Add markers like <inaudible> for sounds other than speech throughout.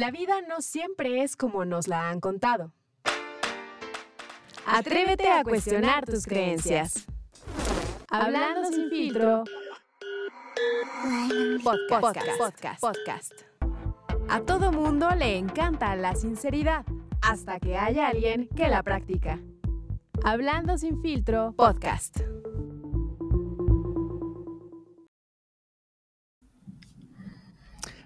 La vida no siempre es como nos la han contado. Atrévete a cuestionar tus creencias. Hablando sin filtro. Podcast, podcast, podcast. A todo mundo le encanta la sinceridad, hasta que haya alguien que la practica. Hablando sin filtro, podcast.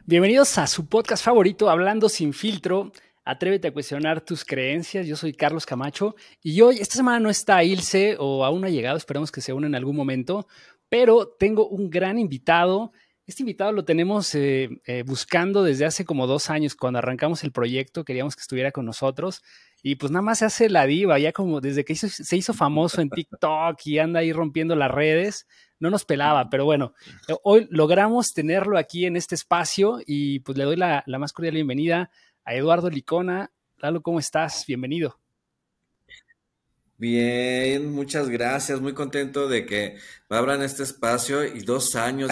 Bienvenidos a su podcast favorito, Hablando sin filtro. Atrévete a cuestionar tus creencias. Yo soy Carlos Camacho y hoy, esta semana no está Ilse o aún no ha llegado, esperemos que se una en algún momento, pero tengo un gran invitado. Este invitado lo tenemos eh, eh, buscando desde hace como dos años, cuando arrancamos el proyecto, queríamos que estuviera con nosotros y pues nada más se hace la diva, ya como desde que se hizo famoso en <laughs> TikTok y anda ahí rompiendo las redes, no nos pelaba, pero bueno, hoy logramos tenerlo aquí en este espacio y pues le doy la, más cordial bienvenida a Eduardo Licona. Lalo, ¿cómo estás? Bienvenido. Bien, muchas gracias. Muy contento de que me abran este espacio y dos años.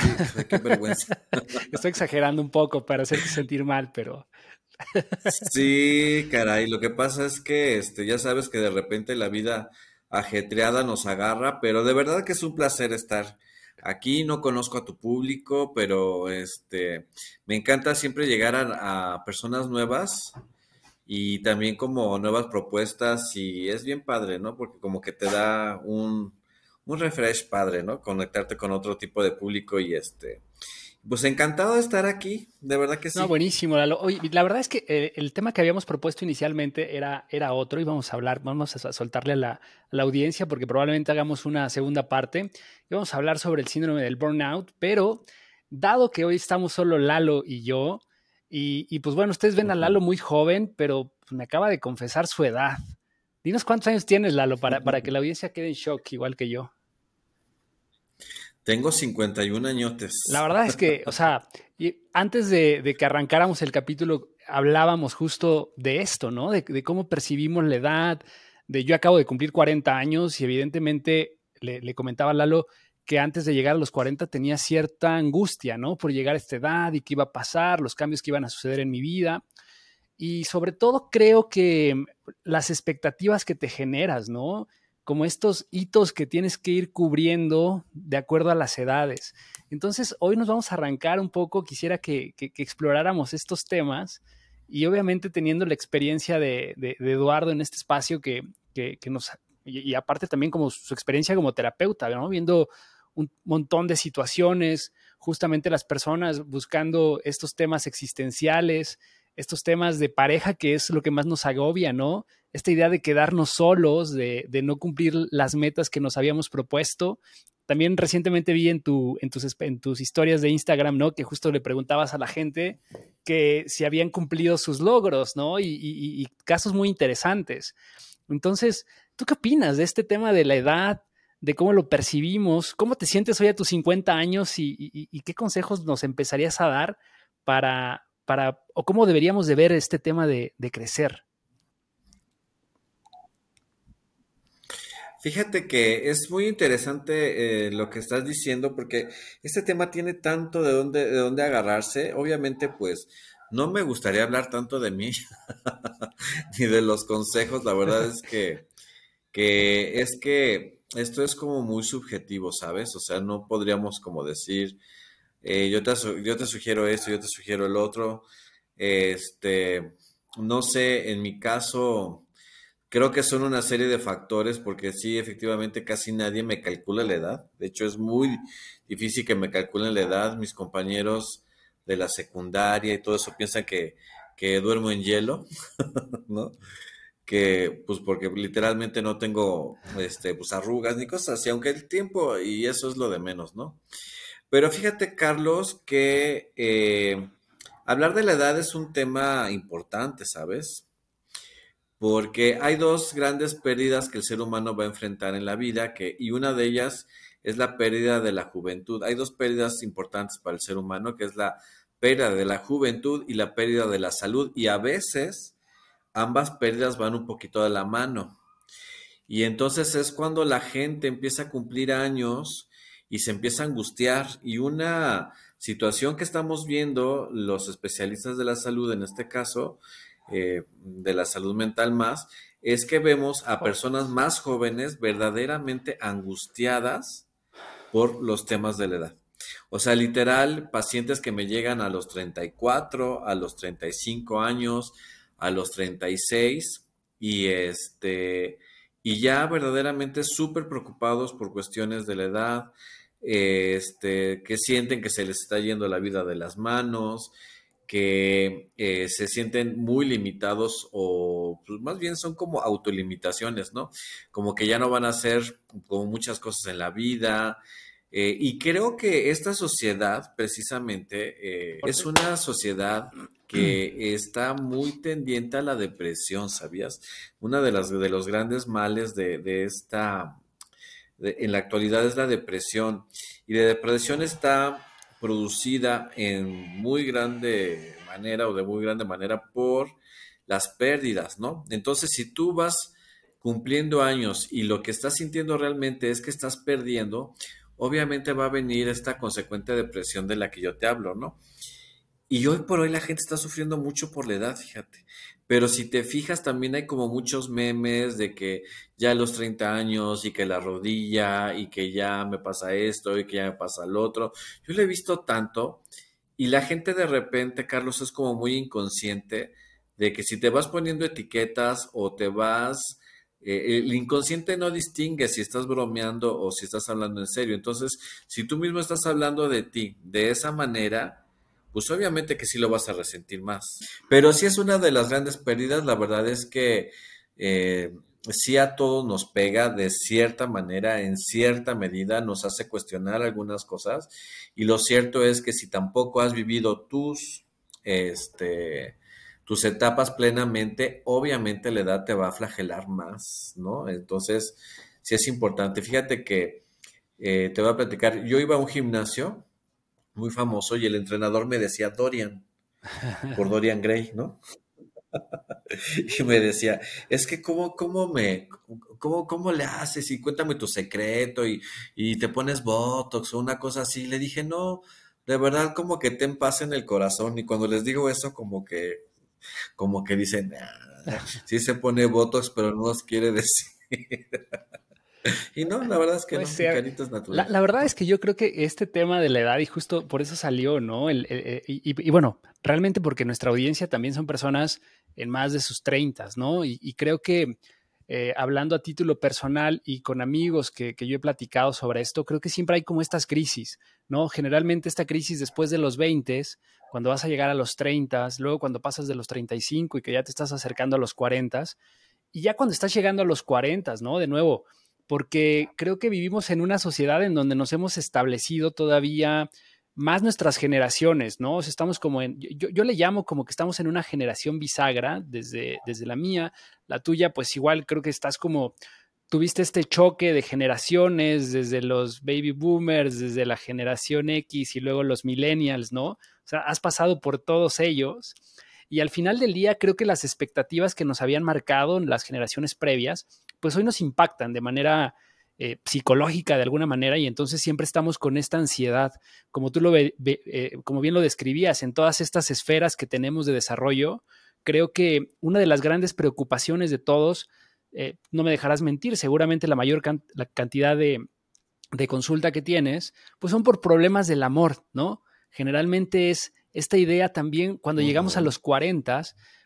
qué vergüenza. <laughs> Estoy exagerando un poco para hacerte sentir mal, pero. Sí, caray. Lo que pasa es que este, ya sabes que de repente la vida ajetreada nos agarra, pero de verdad que es un placer estar aquí. No conozco a tu público, pero este me encanta siempre llegar a, personas nuevas y también como nuevas propuestas y es bien padre, ¿no? Porque como que te da un, un refresh padre, ¿no? Conectarte con otro tipo de público y este pues encantado de estar aquí, de verdad que sí. No, buenísimo, Lalo. Oye, la verdad es que eh, el tema que habíamos propuesto inicialmente era, era otro y vamos a hablar, vamos a soltarle a la, audiencia porque probablemente hagamos una segunda parte y vamos a hablar sobre el síndrome del burnout, pero dado que hoy estamos solo Lalo y yo, y, pues bueno, ustedes ven a Lalo muy joven, pero pues, me acaba de confesar su edad. Dinos cuántos años tienes, Lalo, para, para que la audiencia quede en shock, igual que yo. Tengo 51 añotes. La verdad es que, o sea, antes de, que arrancáramos el capítulo, hablábamos justo de esto, ¿no? De, cómo percibimos la edad, de yo acabo de cumplir 40 años y evidentemente le, comentaba Lalo que antes de llegar a los 40 tenía cierta angustia, ¿no? Por llegar a esta edad y qué iba a pasar, los cambios que iban a suceder en mi vida. Y sobre todo creo que las expectativas que te generas, ¿no? Como estos hitos que tienes que ir cubriendo de acuerdo a las edades. Entonces, hoy nos vamos a arrancar un poco, quisiera que, exploráramos estos temas y obviamente teniendo la experiencia de, Eduardo en este espacio que, nos, y, aparte también como su experiencia como terapeuta, ¿no? Viendo un montón de situaciones, justamente las personas buscando estos temas existenciales, estos temas de pareja que es lo que más nos agobia, ¿no? Esta idea de quedarnos solos, de, no cumplir las metas que nos habíamos propuesto. También recientemente vi en, tu, en, tus, en tus historias de Instagram, ¿no? Que justo le preguntabas a la gente que si habían cumplido sus logros, ¿no? Y, casos muy interesantes. Entonces, ¿tú qué opinas de este tema de la edad, de cómo lo percibimos? ¿Cómo te sientes hoy a tus 50 años y, qué consejos nos empezarías a dar para, para, o cómo deberíamos de ver este tema de, de crecer? Fíjate que es muy interesante eh, lo que estás diciendo porque este tema tiene tanto de dónde, de dónde agarrarse. Obviamente, pues no me gustaría hablar tanto de mí <laughs> ni de los consejos. La verdad es que, que es que esto es como muy subjetivo, ¿sabes? O sea, no podríamos como decir, eh, yo, te, yo te sugiero esto, yo te sugiero el otro. Este, no sé, en mi caso Creo que son una serie de factores porque sí, efectivamente casi nadie me calcula la edad. De hecho, es muy difícil que me calculen la edad. Mis compañeros de la secundaria y todo eso piensan que, que duermo en hielo, <laughs> ¿no? Que, pues porque literalmente no tengo, este, pues arrugas ni cosas así, aunque el tiempo y eso es lo de menos, ¿no? Pero fíjate, Carlos, que eh, hablar de la edad es un tema importante, ¿sabes? Porque hay dos grandes pérdidas que el ser humano va a enfrentar en la vida, que, y una de ellas es la pérdida de la juventud. Hay dos pérdidas importantes para el ser humano, que es la pérdida de la juventud y la pérdida de la salud, y a veces ambas pérdidas van un poquito de la mano. Y entonces es cuando la gente empieza a cumplir años y se empieza a angustiar y una situación que estamos viendo los especialistas de la salud, en este caso, eh, de la salud mental más, es que vemos a personas más jóvenes verdaderamente angustiadas por los temas de la edad. O sea, literal, pacientes que me llegan a los 34, a los 35 años, a los 36 y este y ya verdaderamente súper preocupados por cuestiones de la edad, este, que sienten que se les está yendo la vida de las manos, que eh, se sienten muy limitados o pues, más bien son como autolimitaciones, ¿no? Como que ya no van a hacer como muchas cosas en la vida. Eh, y creo que esta sociedad precisamente eh, es una sociedad que está muy tendiente a la depresión, ¿sabías? Una de las de los grandes males de, esta en la actualidad es la depresión y la depresión está producida en muy grande manera o de muy grande manera por las pérdidas, ¿no? Entonces, si tú vas cumpliendo años y lo que estás sintiendo realmente es que estás perdiendo, obviamente va a venir esta consecuente depresión de la que yo te hablo, ¿no? Y hoy por hoy la gente está sufriendo mucho por la edad, fíjate. Pero si te fijas, también hay como muchos memes de que ya a los 30 años y que la rodilla y que ya me pasa esto y que ya me pasa lo otro. Yo lo he visto tanto y la gente de repente, Carlos, es como muy inconsciente de que si te vas poniendo etiquetas o te vas... Eh, el inconsciente no distingue si estás bromeando o si estás hablando en serio. Entonces, si tú mismo estás hablando de ti de esa manera, pues obviamente que sí lo vas a resentir más. Pero si es una de las grandes pérdidas, la verdad es que eh, sí a todos nos pega de cierta manera, en cierta medida, nos hace cuestionar algunas cosas. Y lo cierto es que si tampoco has vivido tus, este, tus etapas plenamente, obviamente la edad te va a flagelar más, ¿no? Entonces, sí es importante. Fíjate que eh, te voy a platicar, yo iba a un gimnasio muy famoso y el entrenador me decía Dorian, por Dorian Gray, ¿no? <laughs> y me decía, es que cómo, cómo me, cómo, cómo le haces y cuéntame tu secreto y, y, te pones Botox o una cosa así. Le dije, no, de verdad como que te paz en el corazón y cuando les digo eso como que, como que dicen, ah, sí se pone Botox pero no nos quiere decir. <laughs> <laughs> Y no, la verdad es que no, caritas la, la, verdad es que yo creo que este tema de la edad, y justo por eso salió, ¿no? El, y, bueno, realmente porque nuestra audiencia también son personas en más de sus treintas, ¿no? Y, creo que eh, hablando a título personal y con amigos que, que, yo he platicado sobre esto, creo que siempre hay como estas crisis, ¿no? Generalmente esta crisis después de los 20, cuando vas a llegar a los 30, luego cuando pasas de los 35 y que ya te estás acercando a los 40, y ya cuando estás llegando a los 40, ¿no? De nuevo, porque creo que vivimos en una sociedad en donde nos hemos establecido todavía más nuestras generaciones, ¿no? estamos como en, yo, le llamo como que estamos en una generación bisagra, desde, desde la mía, la tuya, pues igual creo que estás como, tuviste este choque de generaciones, desde los baby boomers, desde la generación X y luego los millennials, ¿no? O sea, has pasado por todos ellos. Y al final del día, creo que las expectativas que nos habían marcado en las generaciones previas, pues hoy nos impactan de manera eh, psicológica de alguna manera y entonces siempre estamos con esta ansiedad, como tú lo ve, eh, como bien lo describías, en todas estas esferas que tenemos de desarrollo, creo que una de las grandes preocupaciones de todos, eh, no me dejarás mentir, seguramente la mayor la cantidad de, de consulta que tienes, pues son por problemas del amor, ¿no? Generalmente es esta idea también cuando llegamos a los 40,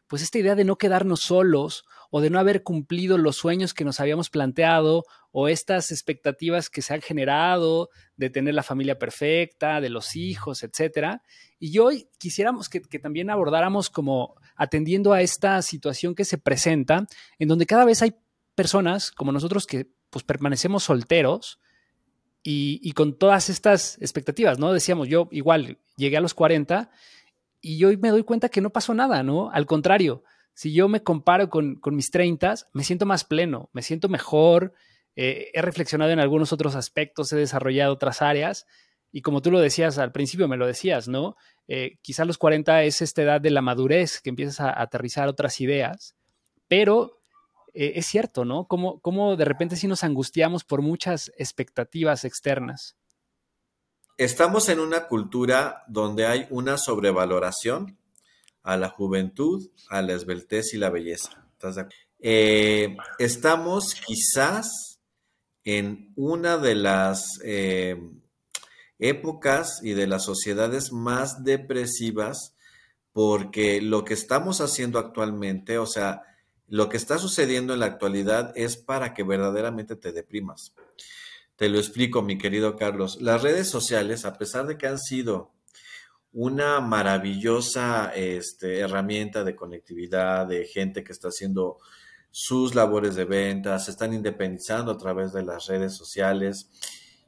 pues esta idea de no quedarnos solos o de no haber cumplido los sueños que nos habíamos planteado o estas expectativas que se han generado de tener la familia perfecta, de los hijos, etcétera. Y hoy quisiéramos que, también abordáramos como atendiendo a esta situación que se presenta, en donde cada vez hay personas como nosotros que pues permanecemos solteros y, y con todas estas expectativas, ¿no? Decíamos, yo igual llegué a los 40 y hoy me doy cuenta que no pasó nada, ¿no? Al contrario, si yo me comparo con, mis 30, me siento más pleno, me siento mejor, eh, he reflexionado en algunos otros aspectos, he desarrollado otras áreas y como tú lo decías al principio, me lo decías, ¿no? Eh, quizá los 40 es esta edad de la madurez, que empiezas a, aterrizar otras ideas, pero eh, es cierto, ¿no? Como de repente sí nos angustiamos por muchas expectativas externas. Estamos en una cultura donde hay una sobrevaloración a la juventud, a la esbeltez y la belleza. Eh, estamos quizás en una de las eh, épocas y de las sociedades más depresivas porque lo que estamos haciendo actualmente, o sea, lo que está sucediendo en la actualidad es para que verdaderamente te deprimas. Te lo explico, mi querido Carlos. Las redes sociales, a pesar de que han sido una maravillosa este, herramienta de conectividad, de gente que está haciendo sus labores de ventas, se están independizando a través de las redes sociales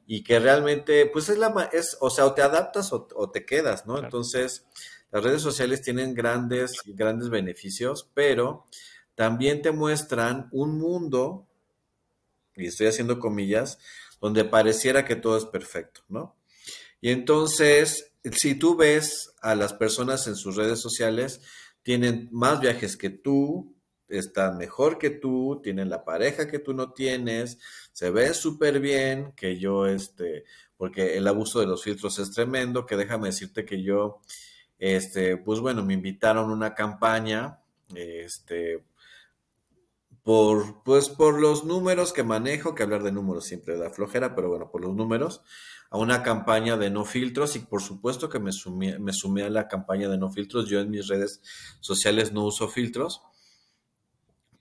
y que realmente, pues es la, es, o sea, o te adaptas o, te quedas, ¿no? Entonces, las redes sociales tienen grandes, grandes beneficios, pero también te muestran un mundo, y estoy haciendo comillas, donde pareciera que todo es perfecto, ¿no? Y entonces, si tú ves a las personas en sus redes sociales, tienen más viajes que tú, están mejor que tú, tienen la pareja que tú no tienes, se ven súper bien, que yo, este, porque el abuso de los filtros es tremendo, que déjame decirte que yo, este, pues bueno, me invitaron a una campaña, este, por, pues por los números que manejo, que hablar de números siempre da flojera, pero bueno, por los números, a una campaña de no filtros y por supuesto que me sumé, me sumé a la campaña de no filtros. Yo en mis redes sociales no uso filtros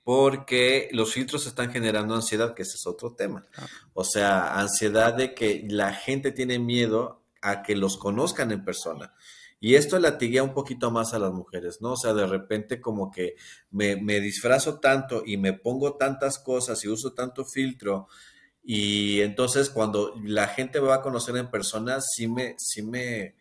porque los filtros están generando ansiedad, que ese es otro tema. Ah. O sea, ansiedad de que la gente tiene miedo a que los conozcan en persona. Y esto latiguea un poquito más a las mujeres, ¿no? O sea, de repente como que me, me disfrazo tanto y me pongo tantas cosas y uso tanto filtro y entonces cuando la gente me va a conocer en persona, sí me, sí me,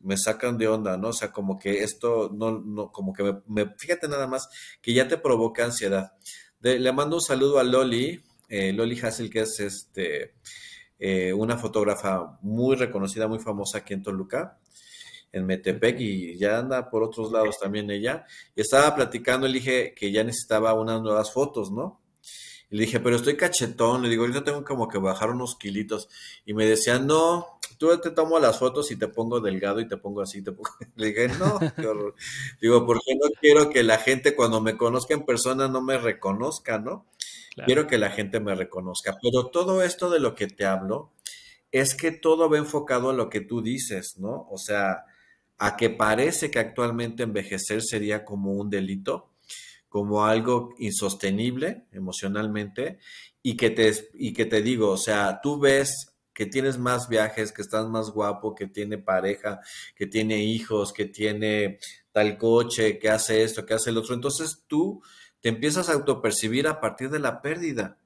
me sacan de onda, ¿no? O sea, como que esto, no, no, como que me, fíjate nada más, que ya te provoca ansiedad. le mando un saludo a Loli, eh, Loli Hassel, que es este, eh, una fotógrafa muy reconocida, muy famosa aquí en Toluca en Metepec y ya anda por otros lados también ella. Y estaba platicando, le dije que ya necesitaba unas nuevas fotos, ¿no? Y le dije, pero estoy cachetón, le digo, ahorita tengo como que bajar unos kilitos. Y me decía, no, tú te tomo las fotos y te pongo delgado y te pongo así. Te pongo... <laughs> Le dije, no, qué horror. Digo, porque no quiero que la gente cuando me conozca en persona no me reconozca, ¿no? Quiero que la gente me reconozca. Pero todo esto de lo que te hablo es que todo va enfocado a lo que tú dices, ¿no? O sea, a que parece que actualmente envejecer sería como un delito, como algo insostenible emocionalmente, y que te, y que te digo, o sea, tú ves que tienes más viajes, que estás más guapo, que tiene pareja, que tiene hijos, que tiene tal coche, que hace esto, que hace el otro. Entonces tú te empiezas a autopercibir a partir de la pérdida.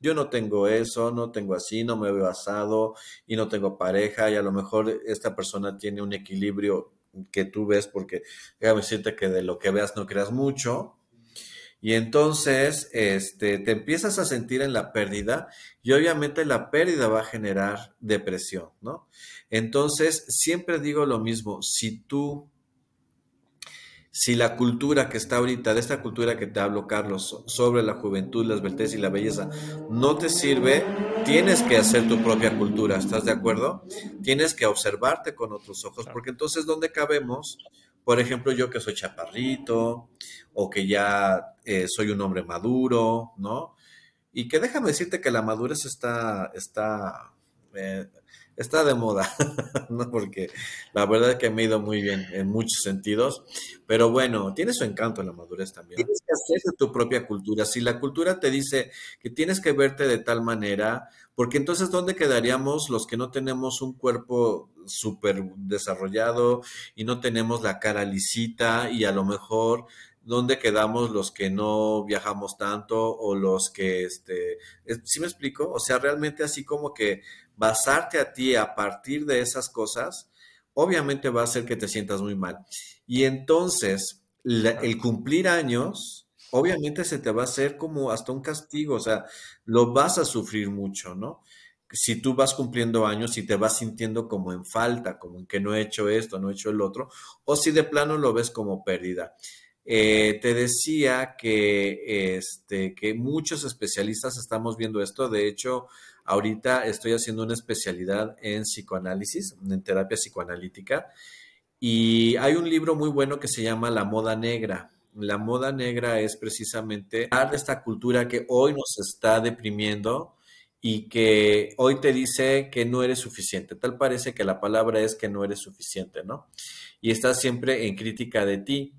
Yo no tengo eso, no tengo así, no me veo asado y no tengo pareja y a lo mejor esta persona tiene un equilibrio que tú ves, porque déjame decirte que de lo que veas no creas mucho. Y entonces este, te empiezas a sentir en la pérdida y obviamente la pérdida va a generar depresión, ¿no? Entonces, siempre digo lo mismo, si tú si la cultura que está ahorita, de esta cultura que te hablo, Carlos, sobre la juventud, la esbeltez y la belleza, no te sirve, tienes que hacer tu propia cultura, ¿estás de acuerdo? Tienes que observarte con otros ojos, porque entonces, ¿dónde cabemos? Por ejemplo, yo que soy chaparrito, o que ya eh, soy un hombre maduro, ¿no? Y que déjame decirte que la madurez está, está, eh, está de moda, <laughs> ¿no? Porque la verdad es que me ha ido muy bien en muchos sentidos, pero bueno, tiene su encanto la madurez también. Tienes que hacer tu propia cultura. Si la cultura te dice que tienes que verte de tal manera, porque entonces ¿dónde quedaríamos los que no tenemos un cuerpo súper desarrollado y no tenemos la cara lisita y a lo mejor dónde quedamos los que no viajamos tanto o los que, este, ¿sí me explico? O sea, realmente así como que basarte a ti a partir de esas cosas, obviamente va a hacer que te sientas muy mal. Y entonces, el cumplir años, obviamente se te va a hacer como hasta un castigo, o sea, lo vas a sufrir mucho, ¿no? Si tú vas cumpliendo años y te vas sintiendo como en falta, como en que no he hecho esto, no he hecho el otro, o si de plano lo ves como pérdida. Eh, te decía que, este, que muchos especialistas estamos viendo esto. De hecho, ahorita estoy haciendo una especialidad en psicoanálisis, en terapia psicoanalítica, y hay un libro muy bueno que se llama La Moda Negra. La moda negra es precisamente esta cultura que hoy nos está deprimiendo y que hoy te dice que no eres suficiente. Tal parece que la palabra es que no eres suficiente, ¿no? Y estás siempre en crítica de ti.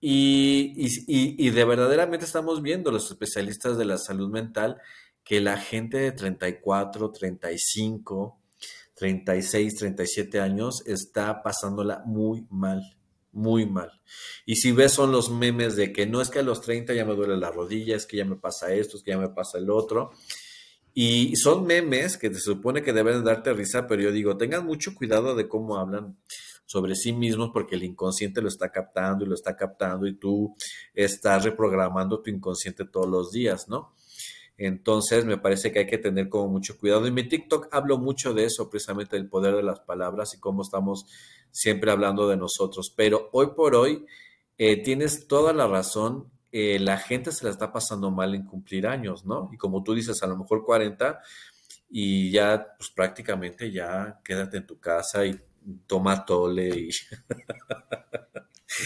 Y, y, de verdaderamente estamos viendo los especialistas de la salud mental que la gente de 34, 35, 36, 37 años está pasándola muy mal, muy mal. Y si ves son los memes de que no es que a los 30 ya me duele la rodilla, es que ya me pasa esto, es que ya me pasa el otro. Y son memes que se supone que deben darte risa, pero yo digo, tengan mucho cuidado de cómo hablan sobre sí mismos porque el inconsciente lo está captando y lo está captando y tú estás reprogramando tu inconsciente todos los días, ¿no? Entonces me parece que hay que tener como mucho cuidado. En mi TikTok hablo mucho de eso, precisamente del poder de las palabras y cómo estamos siempre hablando de nosotros. Pero hoy por hoy eh, tienes toda la razón. Eh, la gente se la está pasando mal en cumplir años, ¿no? Y como tú dices, a lo mejor 40 y ya, pues prácticamente ya quédate en tu casa y toma tole y, <laughs>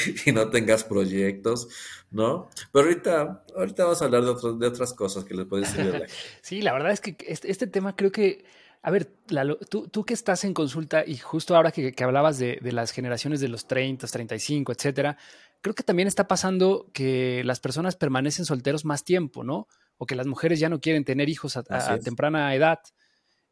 <laughs> y, no tengas proyectos, ¿no? Pero ahorita, ahorita vamos a hablar de, de otras cosas que les puede servir. <laughs> Sí, la verdad es que este, este tema creo que, a ver, tú, tú, que estás en consulta y justo ahora que, que hablabas de, de, las generaciones de los 30, 35, etcétera, creo que también está pasando que las personas permanecen solteros más tiempo, ¿no? O que las mujeres ya no quieren tener hijos a, a temprana edad.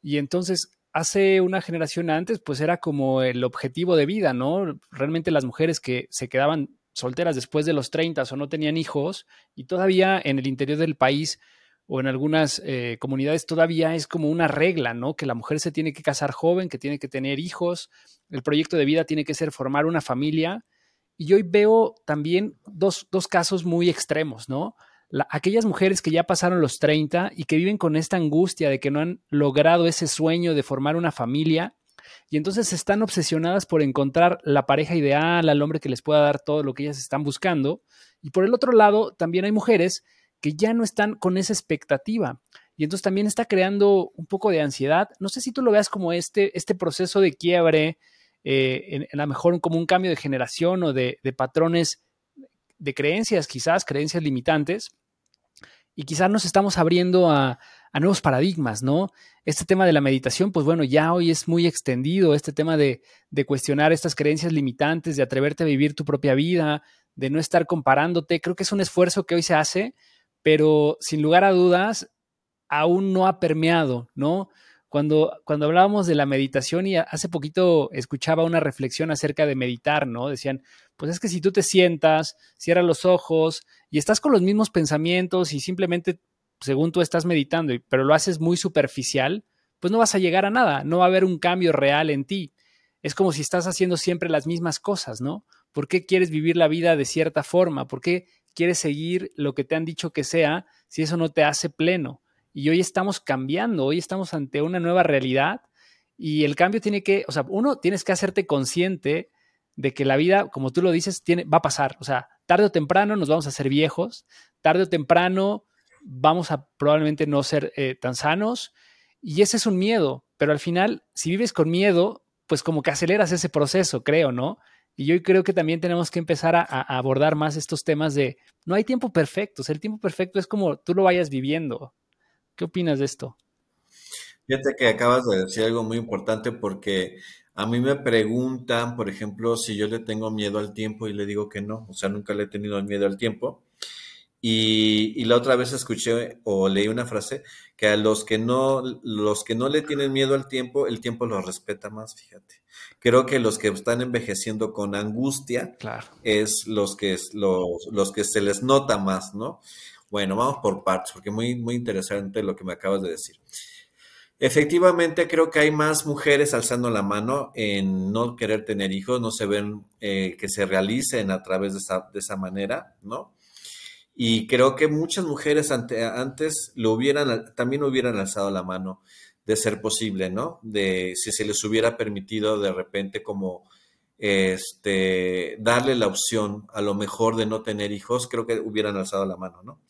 Y entonces hace una generación antes, pues era como el objetivo de vida, ¿no? Realmente las mujeres que se quedaban solteras después de los 30 o no tenían hijos, y todavía en el interior del país o en algunas eh, comunidades todavía es como una regla, ¿no? Que la mujer se tiene que casar joven, que tiene que tener hijos, el proyecto de vida tiene que ser formar una familia. Y hoy veo también dos, dos casos muy extremos, ¿no? Aquellas mujeres que ya pasaron los 30 y que viven con esta angustia de que no han logrado ese sueño de formar una familia y entonces están obsesionadas por encontrar la pareja ideal, al hombre que les pueda dar todo lo que ellas están buscando. Y por el otro lado, también hay mujeres que ya no están con esa expectativa. Y entonces también está creando un poco de ansiedad. No sé si tú lo veas como este, este proceso de quiebre, eh, en, en, a lo mejor como un cambio de generación o de, de patrones de creencias, quizás creencias limitantes, y quizás nos estamos abriendo a, nuevos paradigmas, ¿no? Este tema de la meditación, pues bueno, ya hoy es muy extendido, este tema de, de, cuestionar estas creencias limitantes, de atreverte a vivir tu propia vida, de no estar comparándote, creo que es un esfuerzo que hoy se hace, pero sin lugar a dudas, aún no ha permeado, ¿no? Cuando, cuando hablábamos de la meditación y hace poquito escuchaba una reflexión acerca de meditar, ¿no? Decían, pues es que si tú te sientas, cierras los ojos y estás con los mismos pensamientos y simplemente, según tú estás meditando, pero lo haces muy superficial, pues no vas a llegar a nada, no va a haber un cambio real en ti. Es como si estás haciendo siempre las mismas cosas, ¿no? ¿Por qué quieres vivir la vida de cierta forma? ¿Por qué quieres seguir lo que te han dicho que sea si eso no te hace pleno? Y hoy estamos cambiando, hoy estamos ante una nueva realidad y el cambio tiene que, o sea, uno, tienes que hacerte consciente de que la vida, como tú lo dices, tiene, va a pasar. O sea, tarde o temprano nos vamos a hacer viejos, tarde o temprano vamos a probablemente no ser eh, tan sanos y ese es un miedo, pero al final, si vives con miedo, pues como que aceleras ese proceso, creo, ¿no? Y yo creo que también tenemos que empezar a, abordar más estos temas de, no hay tiempo perfecto, el tiempo perfecto es como tú lo vayas viviendo. ¿Qué opinas de esto? Fíjate que acabas de decir algo muy importante porque a mí me preguntan, por ejemplo, si yo le tengo miedo al tiempo y le digo que no, o sea, nunca le he tenido miedo al tiempo. Y, y, la otra vez escuché o leí una frase que a los que no, los que no le tienen miedo al tiempo, el tiempo los respeta más, fíjate. Creo que los que están envejeciendo con angustia claro. es los que, los, los que se les nota más, ¿no? Bueno, vamos por partes, porque muy, muy interesante lo que me acabas de decir. Efectivamente, creo que hay más mujeres alzando la mano en no querer tener hijos, no se ven eh, que se realicen a través de esa, de esa manera, ¿no? Y creo que muchas mujeres ante, antes lo hubieran, también hubieran alzado la mano de ser posible, ¿no? De si se les hubiera permitido de repente como este, darle la opción a lo mejor de no tener hijos, creo que hubieran alzado la mano, ¿no?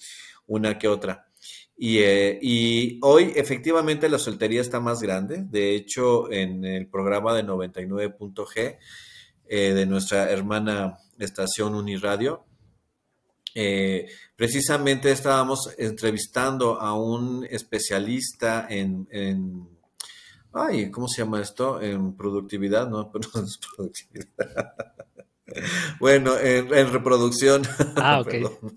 Una que otra. Y, eh, hoy efectivamente la soltería está más grande. De hecho, en el programa de 99.g eh, de nuestra hermana estación Uniradio, eh, precisamente estábamos entrevistando a un especialista en, ay, ¿cómo se llama esto? En productividad, no, <laughs> no es productividad. bueno, en, reproducción. Ah, ok. <laughs>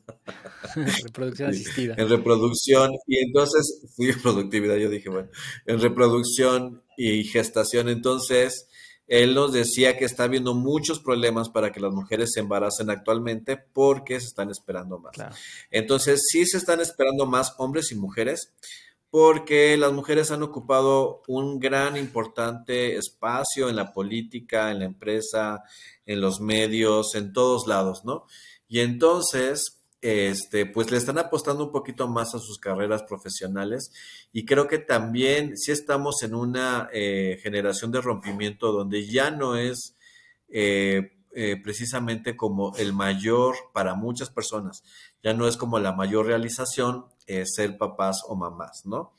<laughs> reproducción asistida. En reproducción, y entonces fui en productividad, yo dije, bueno, en reproducción y gestación, entonces él nos decía que está habiendo muchos problemas para que las mujeres se embaracen actualmente porque se están esperando más. Entonces, sí se están esperando más hombres y mujeres porque las mujeres han ocupado un gran importante espacio en la política, en la empresa, en los medios, en todos lados, ¿no? Y entonces, este, pues le están apostando un poquito más a sus carreras profesionales y creo que también si estamos en una eh, generación de rompimiento donde ya no es eh, eh, precisamente como el mayor para muchas personas, ya no es como la mayor realización ser papás o mamás, ¿no?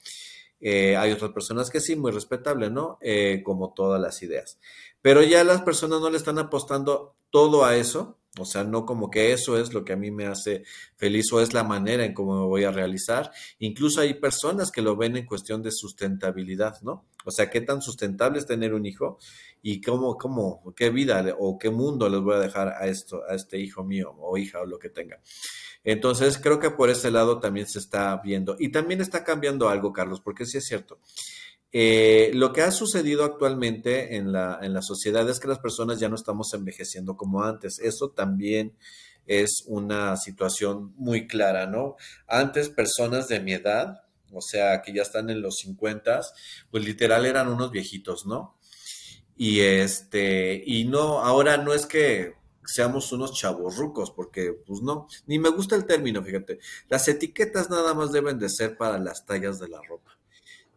hay otras personas que sí, muy respetable, ¿no? como todas las ideas. Pero ya las personas no le están apostando todo a eso, o sea, no como que eso es lo que a mí me hace feliz o es la manera en cómo me voy a realizar. Incluso hay personas que lo ven en cuestión de sustentabilidad, ¿no? O sea, qué tan sustentable es tener un hijo y cómo, cómo, qué vida o qué mundo les voy a dejar a esto, a este hijo mío o hija o lo que tenga. Entonces, creo que por ese lado también se está viendo. Y también está cambiando algo, Carlos, porque sí es cierto. Eh, lo que ha sucedido actualmente en la, en la sociedad es que las personas ya no estamos envejeciendo como antes. Eso también es una situación muy clara, ¿no? Antes personas de mi edad, o sea, que ya están en los 50, pues literal eran unos viejitos, ¿no? Y este, y no, ahora no es que seamos unos chavorrucos, porque pues no, ni me gusta el término, fíjate. Las etiquetas nada más deben de ser para las tallas de la ropa.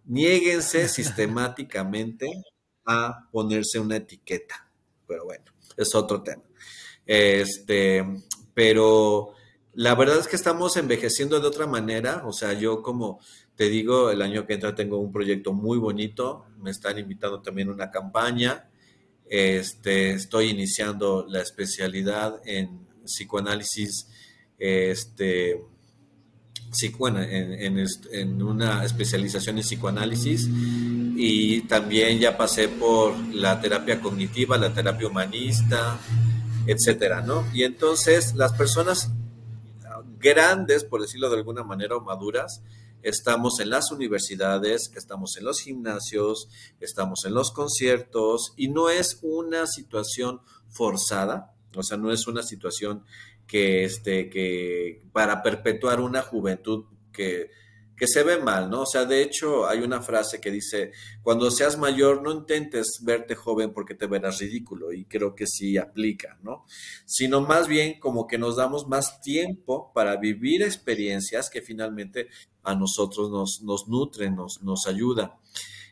Niéguense <laughs> sistemáticamente a ponerse una etiqueta. Pero bueno, es otro tema. Este, pero la verdad es que estamos envejeciendo de otra manera. O sea, yo como te digo, el año que entra tengo un proyecto muy bonito. Me están invitando también a una campaña. Este, estoy iniciando la especialidad en psicoanálisis este, en, una especialización en psicoanálisis y también ya pasé por la terapia cognitiva, la terapia humanista, etcétera, ¿no? Y entonces las personas grandes, por decirlo de alguna manera, o maduras, estamos en las universidades, estamos en los gimnasios, estamos en los conciertos y no es una situación forzada, o sea, no es una situación que, este, que para perpetuar una juventud que, que se ve mal, ¿no? O sea, de hecho, hay una frase que dice, cuando seas mayor, no intentes verte joven porque te verás ridículo, y creo que sí aplica, ¿no? Sino más bien como que nos damos más tiempo para vivir experiencias que finalmente a nosotros nos, nos nutren, nos, nos ayudan.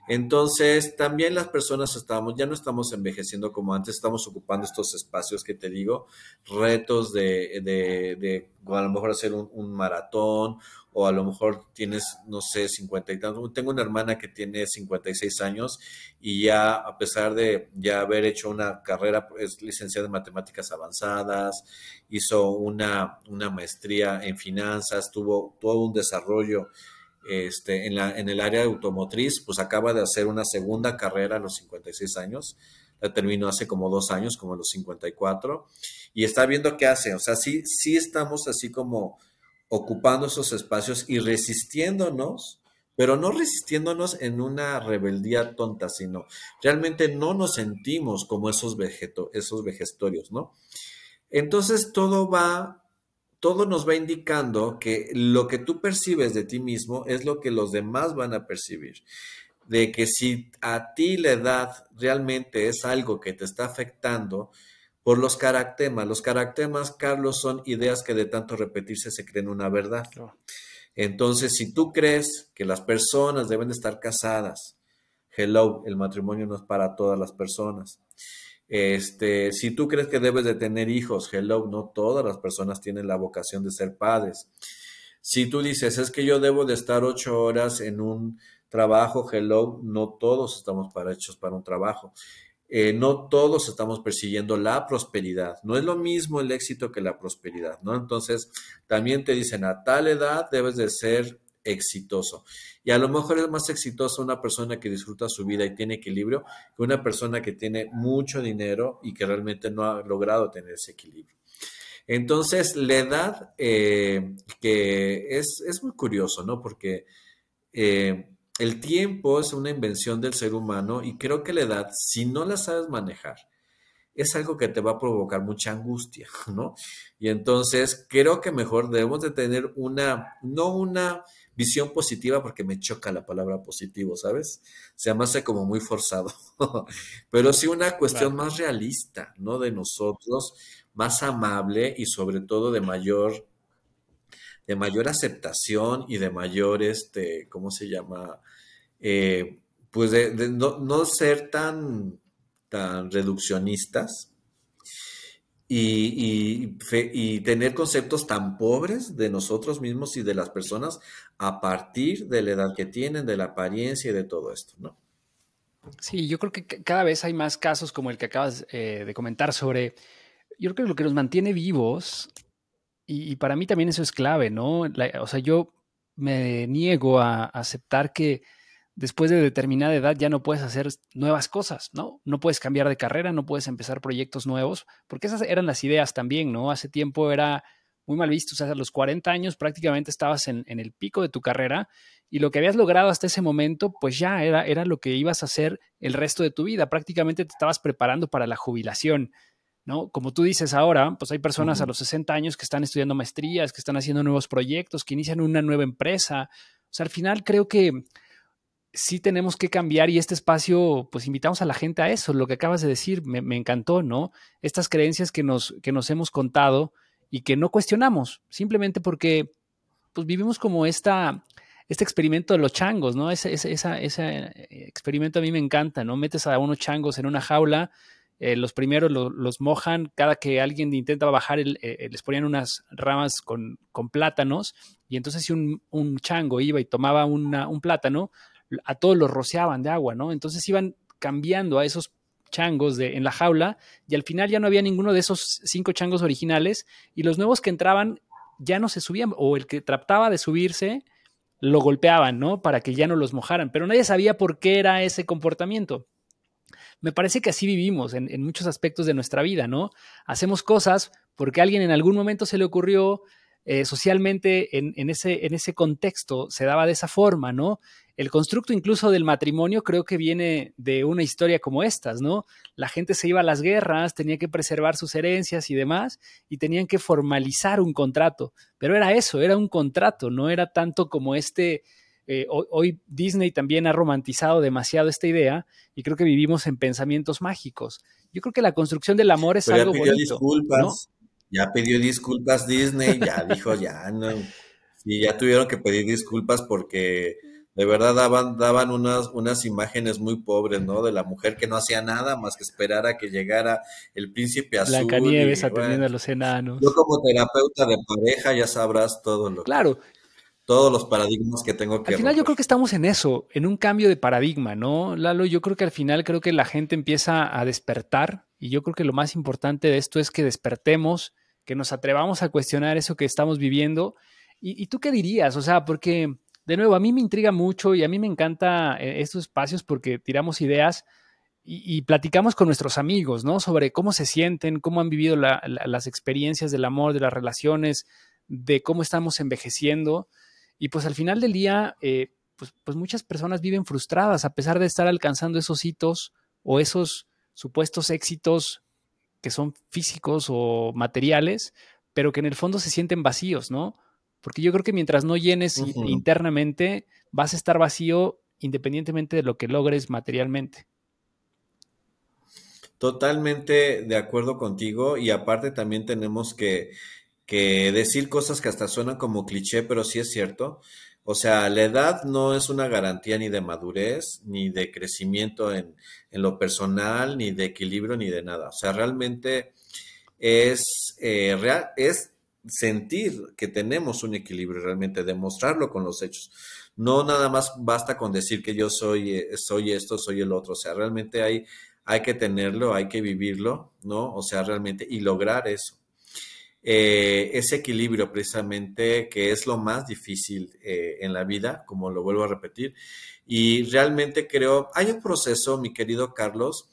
Entonces, también las personas estamos, ya no estamos envejeciendo como antes, estamos ocupando estos espacios que te digo, retos de, a lo mejor hacer un, maratón o a lo mejor tienes, no sé, 50 y tantos. Tengo una hermana que tiene 56 años y ya, a pesar de ya haber hecho una carrera, es licenciada en matemáticas avanzadas, hizo una, una maestría en finanzas, tuvo todo un desarrollo este, en, el área automotriz, pues acaba de hacer una segunda carrera a los 56 años, la terminó hace como dos años, como a los 54, y está viendo qué hace, o sea, sí, sí estamos así como ocupando esos espacios y resistiéndonos, pero no resistiéndonos en una rebeldía tonta, sino realmente no nos sentimos como esos, vegeto, esos ¿no? Entonces todo va todo nos va indicando que lo que tú percibes de ti mismo es lo que los demás van a percibir. De que si a ti la edad realmente es algo que te está afectando por los caractemas. Los caractemas, Carlos, son ideas que de tanto repetirse se creen una verdad. Entonces, si tú crees que las personas deben de estar casadas, hello, el matrimonio no es para todas las personas. Este, si tú crees que debes de tener hijos, hello, no todas las personas tienen la vocación de ser padres. Si tú dices, es que yo debo de estar ocho horas en un trabajo, hello, no todos estamos para hechos para un trabajo. Eh, no todos estamos persiguiendo la prosperidad. No es lo mismo el éxito que la prosperidad, ¿no? Entonces, también te dicen, a tal edad debes de ser exitoso. Y a lo mejor es más exitoso una persona que disfruta su vida y tiene equilibrio que una persona que tiene mucho dinero y que realmente no ha logrado tener ese equilibrio. Entonces, la edad, eh, que es, muy curioso, ¿no? Porque eh, el tiempo es una invención del ser humano y creo que la edad, si no la sabes manejar, es algo que te va a provocar mucha angustia, ¿no? Y entonces creo que mejor debemos de tener una, no una visión positiva porque me choca la palabra positivo, ¿sabes? Se me hace como muy forzado, <laughs> pero sí una cuestión más realista, ¿no? De nosotros, más amable y sobre todo de mayor de mayor aceptación y de mayor, este, ¿cómo se llama? Eh, pues de, no, ser tan, tan reduccionistas y, y, tener conceptos tan pobres de nosotros mismos y de las personas a partir de la edad que tienen, de la apariencia y de todo esto, ¿no? Sí, yo creo que cada vez hay más casos como el que acabas eh, de comentar sobre, yo creo que lo que nos mantiene vivos, y, para mí también eso es clave, ¿no? o sea, yo me niego a aceptar que después de determinada edad ya no puedes hacer nuevas cosas, ¿no? No puedes cambiar de carrera, no puedes empezar proyectos nuevos, porque esas eran las ideas también, ¿no? Hace tiempo era muy mal visto, o sea, a los 40 años prácticamente estabas en, el pico de tu carrera y lo que habías logrado hasta ese momento, pues ya era, era lo que ibas a hacer el resto de tu vida, prácticamente te estabas preparando para la jubilación. ¿No? Como tú dices ahora, pues hay personas a los 60 años que están estudiando maestrías, que están haciendo nuevos proyectos, que inician una nueva empresa. O sea, al final creo que sí tenemos que cambiar y este espacio, pues invitamos a la gente a eso, lo que acabas de decir, me, encantó, ¿no? Estas creencias que nos, que nos hemos contado y que no cuestionamos, simplemente porque pues vivimos como esta, este experimento de los changos, ¿no? Ese, ese, ese experimento a mí me encanta, ¿no? Metes a unos changos en una jaula, eh, los primeros los mojan, cada que alguien intenta bajar, eh, les ponían unas ramas con, con, plátanos, y entonces si un, un chango iba y tomaba un plátano, a todos los rociaban de agua, ¿no? Entonces iban cambiando a esos changos de, en la jaula y al final ya no había ninguno de esos cinco changos originales y los nuevos que entraban ya no se subían o el que trataba de subirse lo golpeaban, ¿no? Para que ya no los mojaran, pero nadie sabía por qué era ese comportamiento. Me parece que así vivimos en, muchos aspectos de nuestra vida, ¿no? Hacemos cosas porque a alguien en algún momento se le ocurrió, eh, socialmente en, ese, en ese contexto se daba de esa forma, ¿no? El constructo incluso del matrimonio creo que viene de una historia como estas, ¿no? La gente se iba a las guerras, tenía que preservar sus herencias y demás, y tenían que formalizar un contrato. Pero era eso, era un contrato, no era tanto como este... Eh, hoy, Disney también ha romantizado demasiado esta idea y creo que vivimos en pensamientos mágicos. Yo creo que la construcción del amor es algo bonito. ¿no? Ya pidió disculpas Disney, ya <laughs> dijo, ya no. Y ya tuvieron que pedir disculpas porque de verdad daban, daban unas, unas imágenes muy pobres, ¿no? De la mujer que no hacía nada más que esperar a que llegara el príncipe azul. Blancanieves atendiendo a los enanos. Yo como terapeuta de pareja ya sabrás todo lo Claro. todos los paradigmas que tengo que Al final yo creo que estamos en eso, en un cambio de paradigma, ¿no? Lalo, yo creo que al final creo que la gente empieza a despertar y yo creo que lo más importante de esto es que despertemos que nos atrevamos a cuestionar eso que estamos viviendo. ¿Y, tú qué dirías? O sea, porque, de nuevo, a mí me intriga mucho y a mí me encanta eh, estos espacios porque tiramos ideas y, platicamos con nuestros amigos, ¿no? Sobre cómo se sienten, cómo han vivido las experiencias del amor, de las relaciones, de cómo estamos envejeciendo. Y pues al final del día, eh, pues, pues muchas personas viven frustradas a pesar de estar alcanzando esos hitos o esos supuestos éxitos que son físicos o materiales, pero que en el fondo se sienten vacíos, ¿no? Porque yo creo que mientras no llenes internamente, vas a estar vacío independientemente de lo que logres materialmente. Totalmente de acuerdo contigo y aparte también tenemos que, que decir cosas que hasta suenan como cliché, pero sí es cierto. O sea, la edad no es una garantía ni de madurez, ni de crecimiento en, lo personal, ni de equilibrio, ni de nada. O sea, realmente es, eh, real, es sentir que tenemos un equilibrio, realmente demostrarlo con los hechos. No nada más basta con decir que yo soy, eh, soy esto, soy el otro. O sea, realmente hay, hay que tenerlo, hay que vivirlo, ¿no? O sea, realmente, y lograr eso. Eh, ese equilibrio precisamente que es lo más difícil eh, en la vida, como lo vuelvo a repetir. Y realmente creo, hay un proceso, mi querido Carlos,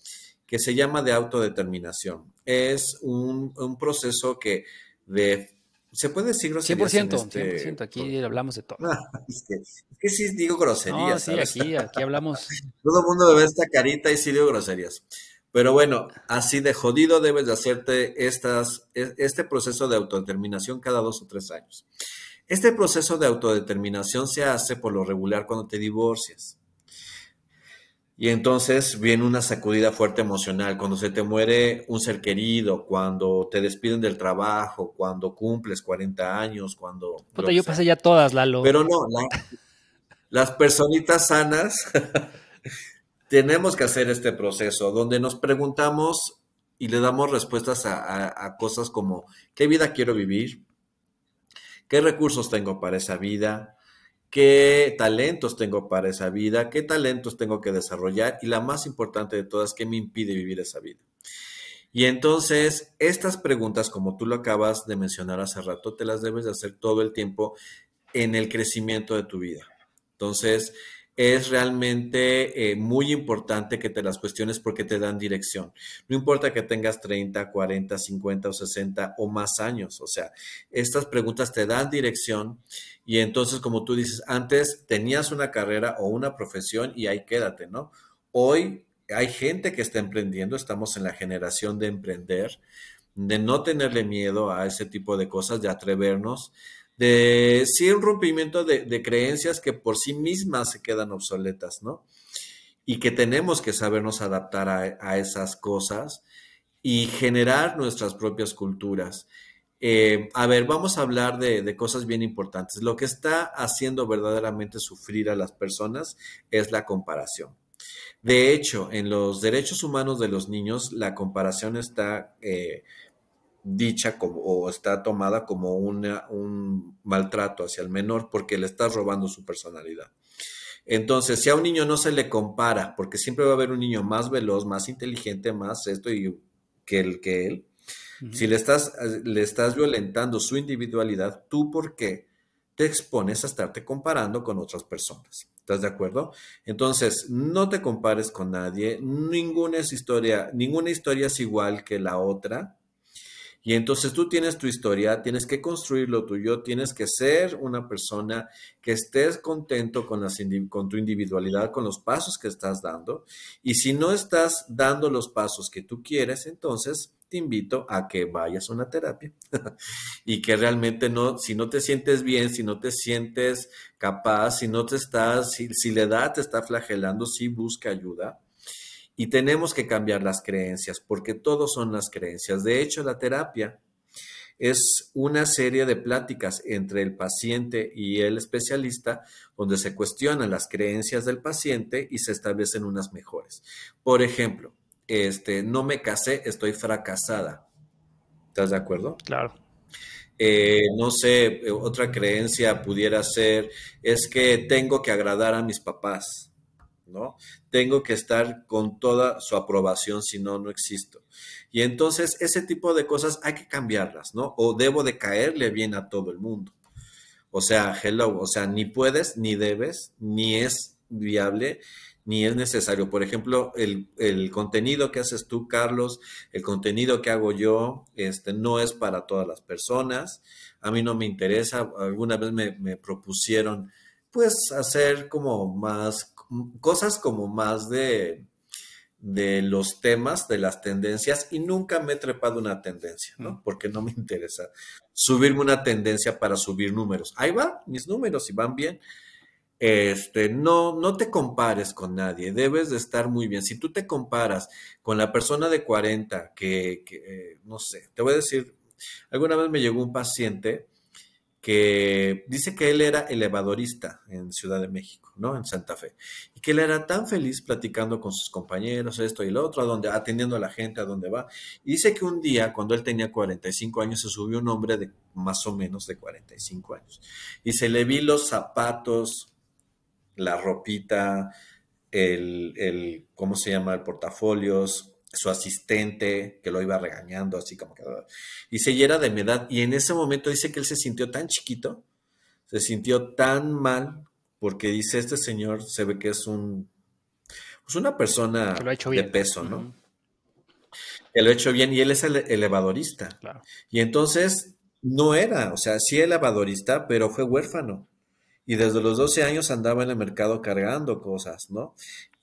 que se llama de autodeterminación. Es un, un proceso que de ¿Se puede decir groserías? 100%, 100%, aquí hablamos de todo. <laughs> es, que, es, que, sí digo groserías. No, sí, aquí, aquí hablamos. <laughs> todo el mundo ve esta carita y sí digo groserías. Pero bueno, así de jodido debes de hacerte estas, e, este proceso de autodeterminación cada dos o tres años. Este proceso de autodeterminación se hace por lo regular cuando te divorcias. Y entonces viene una sacudida fuerte emocional, cuando se te muere un ser querido, cuando te despiden del trabajo, cuando cumples 40 años, cuando... yo pasé ya todas, Lalo. Pero no, las personitas sanas <laughs> tenemos que hacer este proceso donde nos preguntamos y le damos respuestas a cosas como, ¿qué vida quiero vivir? ¿Qué recursos tengo para esa vida? Qué talentos tengo para esa vida, qué talentos tengo que desarrollar y la más importante de todas, qué me impide vivir esa vida. Y entonces, estas preguntas, como tú lo acabas de mencionar hace rato, te las debes de hacer todo el tiempo en el crecimiento de tu vida. Entonces, es realmente eh, muy importante que te las cuestiones porque te dan dirección. No importa que tengas 30, 40, 50 o 60 o más años, o sea, estas preguntas te dan dirección y entonces, como tú dices, antes tenías una carrera o una profesión y ahí quédate, ¿no? Hoy hay gente que está emprendiendo, estamos en la generación de emprender, de no tenerle miedo a ese tipo de cosas, de atrevernos, de sí un rompimiento de, creencias que por sí mismas se quedan obsoletas, ¿no? Y que tenemos que sabernos adaptar a, esas cosas y generar nuestras propias culturas. Eh, a ver, vamos a hablar de, de, cosas bien importantes. Lo que está haciendo verdaderamente sufrir a las personas es la comparación. De hecho, en los derechos humanos de los niños, la comparación está eh, dicha como, o está tomada como un maltrato hacia el menor porque le estás robando su personalidad. Entonces, si a un niño no se le compara, porque siempre va a haber un niño más veloz, más inteligente, más esto y que el que él, si le estás, le estás violentando su individualidad, ¿tú por qué te expones a estarte comparando con otras personas? ¿Estás de acuerdo? Entonces, no te compares con nadie, ninguna es historia, ninguna historia es igual que la otra. Y entonces tú tienes tu historia, tienes que construir lo tuyo, tienes que ser una persona que estés contento con, con tu individualidad, con los pasos que estás dando. Y si no estás dando los pasos que tú quieres, entonces te invito a que vayas a una terapia <laughs> y que realmente no, si no te sientes bien, si no te sientes capaz, si no te estás, si, si la edad te está flagelando, sí busca ayuda y tenemos que cambiar las creencias, porque todos son las creencias. De hecho, la terapia es una serie de pláticas entre el paciente y el especialista donde se cuestionan las creencias del paciente y se establecen unas mejores. Por ejemplo, este, no me casé, estoy fracasada. ¿Estás de acuerdo? Claro. Eh, no sé, otra creencia pudiera ser, es que tengo que agradar a mis papás. ¿No? Tengo que estar con toda su aprobación, si no, no existo. Y entonces ese tipo de cosas hay que cambiarlas, ¿no? O debo de caerle bien a todo el mundo. O sea, hello, o sea, ni puedes, ni debes, ni es viable, ni es necesario. Por ejemplo, el, contenido que haces tú, Carlos, el contenido que hago yo, este, no es para todas las personas. A mí no me interesa. Alguna vez me, me propusieron, pues, hacer como más cosas como más de, de los temas, de las tendencias, y nunca me he trepado una tendencia, ¿no? Mm. Porque no me interesa subirme una tendencia para subir números. Ahí va, mis números, y van bien. Este, no, no te compares con nadie, debes de estar muy bien. Si tú te comparas con la persona de 40, que, que eh, no sé, te voy a decir, alguna vez me llegó un paciente que dice que él era elevadorista en Ciudad de México, ¿no? En Santa Fe. Y que él era tan feliz platicando con sus compañeros, esto y lo otro, a donde, atendiendo a la gente, a donde va. Y dice que un día, cuando él tenía 45 años, se subió un hombre de más o menos de 45 años. Y se le vi los zapatos, la ropita, el, el ¿cómo se llama? El portafolios, su asistente que lo iba regañando, así como que... Y se llena de mi edad. Y en ese momento dice que él se sintió tan chiquito, se sintió tan mal, porque dice, este señor se ve que es un... Pues una persona de peso, ¿no? Que lo ha hecho bien y él es el elevadorista. Y entonces no era, o sea, sí elevadorista, pero fue huérfano y desde los 12 años andaba en el mercado cargando cosas, ¿no?